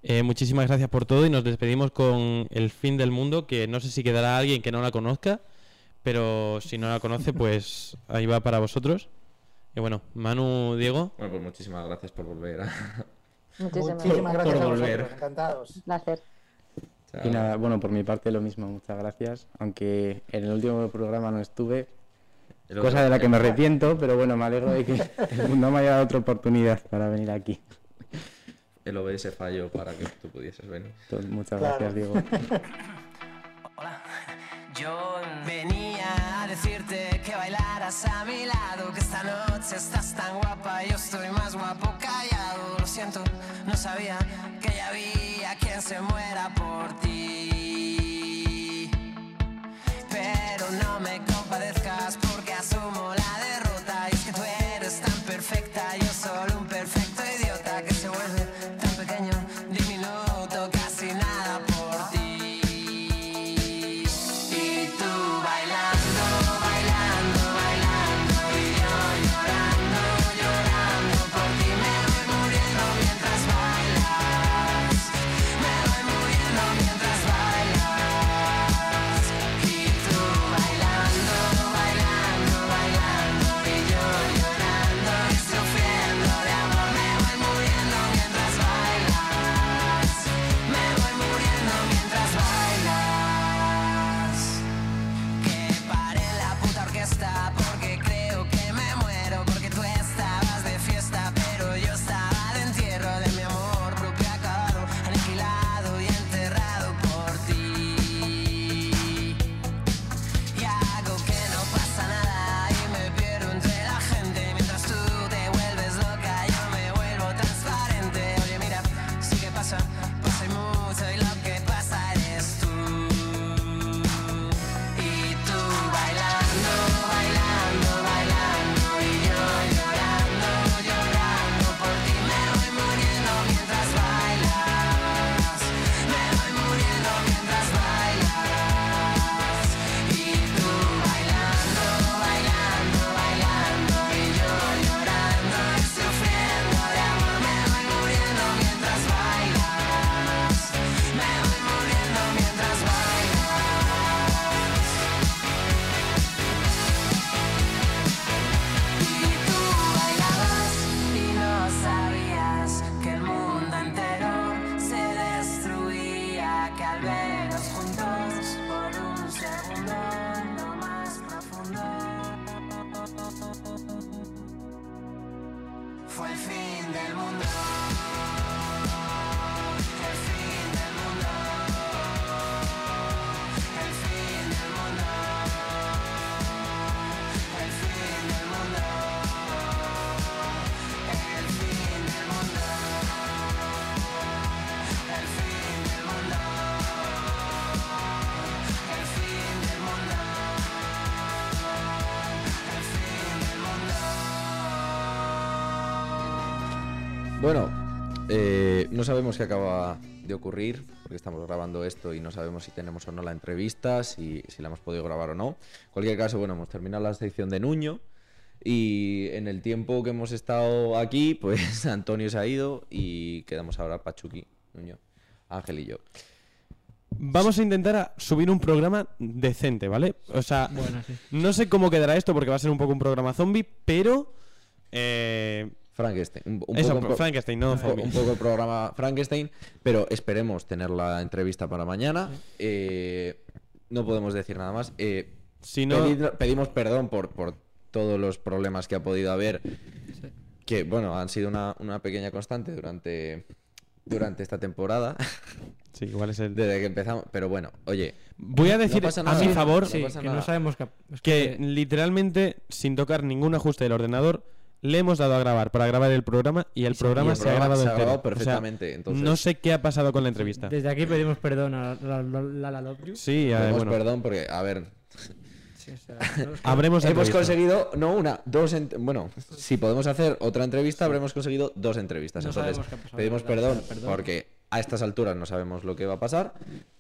Eh, muchísimas gracias por todo y nos despedimos con El fin del mundo, que no sé si quedará alguien que no la conozca, pero si no la conoce, pues ahí va para vosotros. Y bueno, Manu, Diego. Bueno, pues muchísimas gracias por volver. a- Muchísimas, Muchísimas gracias por a volver. encantados. Un placer. Chao. Y nada, bueno, por mi parte lo mismo, muchas gracias. Aunque en el último programa no estuve, cosa de la que me arrepiento, pero bueno, me alegro de que el mundo me haya dado otra oportunidad para venir aquí. el OBS falló para que tú pudieses venir. Muchas Claro. gracias, Diego. Yo venía a decirte que a mi lado, que esta noche estás tan guapa, yo estoy más guapo callado. Lo siento, no sabía que ya había quien se muera por ti. Fue el fin del mundo. No sabemos qué acaba de ocurrir, porque estamos grabando esto y no sabemos si tenemos o no la entrevista, si, si la hemos podido grabar o no. En cualquier caso, bueno, hemos terminado la sección de Nuño y en el tiempo que hemos estado aquí, pues Antonio se ha ido y quedamos ahora Pachuqui, Nuño, Ángel y yo. Vamos a intentar a subir un programa decente, ¿vale? O sea, Bueno, sí. no sé cómo quedará esto porque va a ser un poco un programa zombie, pero... Eh, Frankenstein. Un, un Eso, poco Frankenstein, no un, un poco el programa Frankenstein, pero esperemos tener la entrevista para mañana. Eh, no podemos decir nada más. Eh, Si no- pedid- pedimos perdón por, por todos los problemas que ha podido haber, que bueno, han sido una, una pequeña constante durante, durante esta temporada. Sí, igual es el... Desde que empezamos, pero bueno, oye. Voy a no decir pasa a mi favor no pasa nada. que literalmente sin tocar ningún ajuste del ordenador le hemos dado a grabar para grabar el programa y el sí, programa y el se ha programa grabado se ha entero. grabado O sea, perfectamente, entonces- No sé qué ha pasado con la entrevista. Desde aquí pedimos perdón a la, la, la, la Love You. Sí, eh, Pedimos bueno. perdón porque, a ver. Sí, o sea, Habremos Hemos entrevista. conseguido, no una, dos. bueno, si podemos hacer otra entrevista, habremos conseguido dos entrevistas. No Entonces, pasado, pedimos la verdad, perdón, perdón. porque a estas alturas no sabemos lo que va a pasar.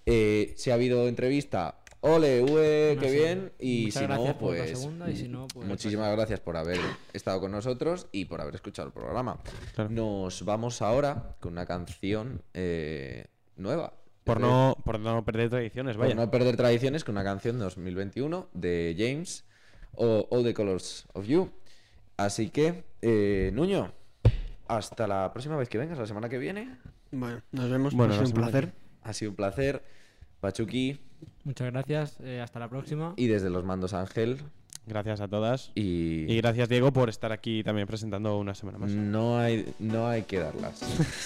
Eh, si ha habido entrevista, ole, ue, No qué sé. bien. Y si no, por pues. segunda, y si no, pues- Muchísimas gracias por haber estado con nosotros y por haber escuchado el programa. Nos vamos ahora con una canción eh, nueva. Por De- no, por no perder tradiciones, por vaya. no perder tradiciones con una canción de 2021 de James o All the Colors of You. Así que, eh, Nuño, hasta la próxima vez que vengas, la semana que viene. Bueno, nos vemos. Bueno, ha sido un placer. Ha sido un placer. Pachuqui Muchas gracias, eh, hasta la próxima. Y desde los mandos Ángel. Gracias a todas. Y... y... gracias, Diego, por estar aquí también presentando una semana más. No hay, no hay que darlas.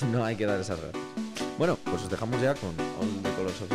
no hay que dar esas gracias. Bueno, pues os dejamos ya con All the Colors of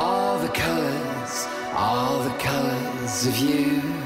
all the colors, all the colors of you.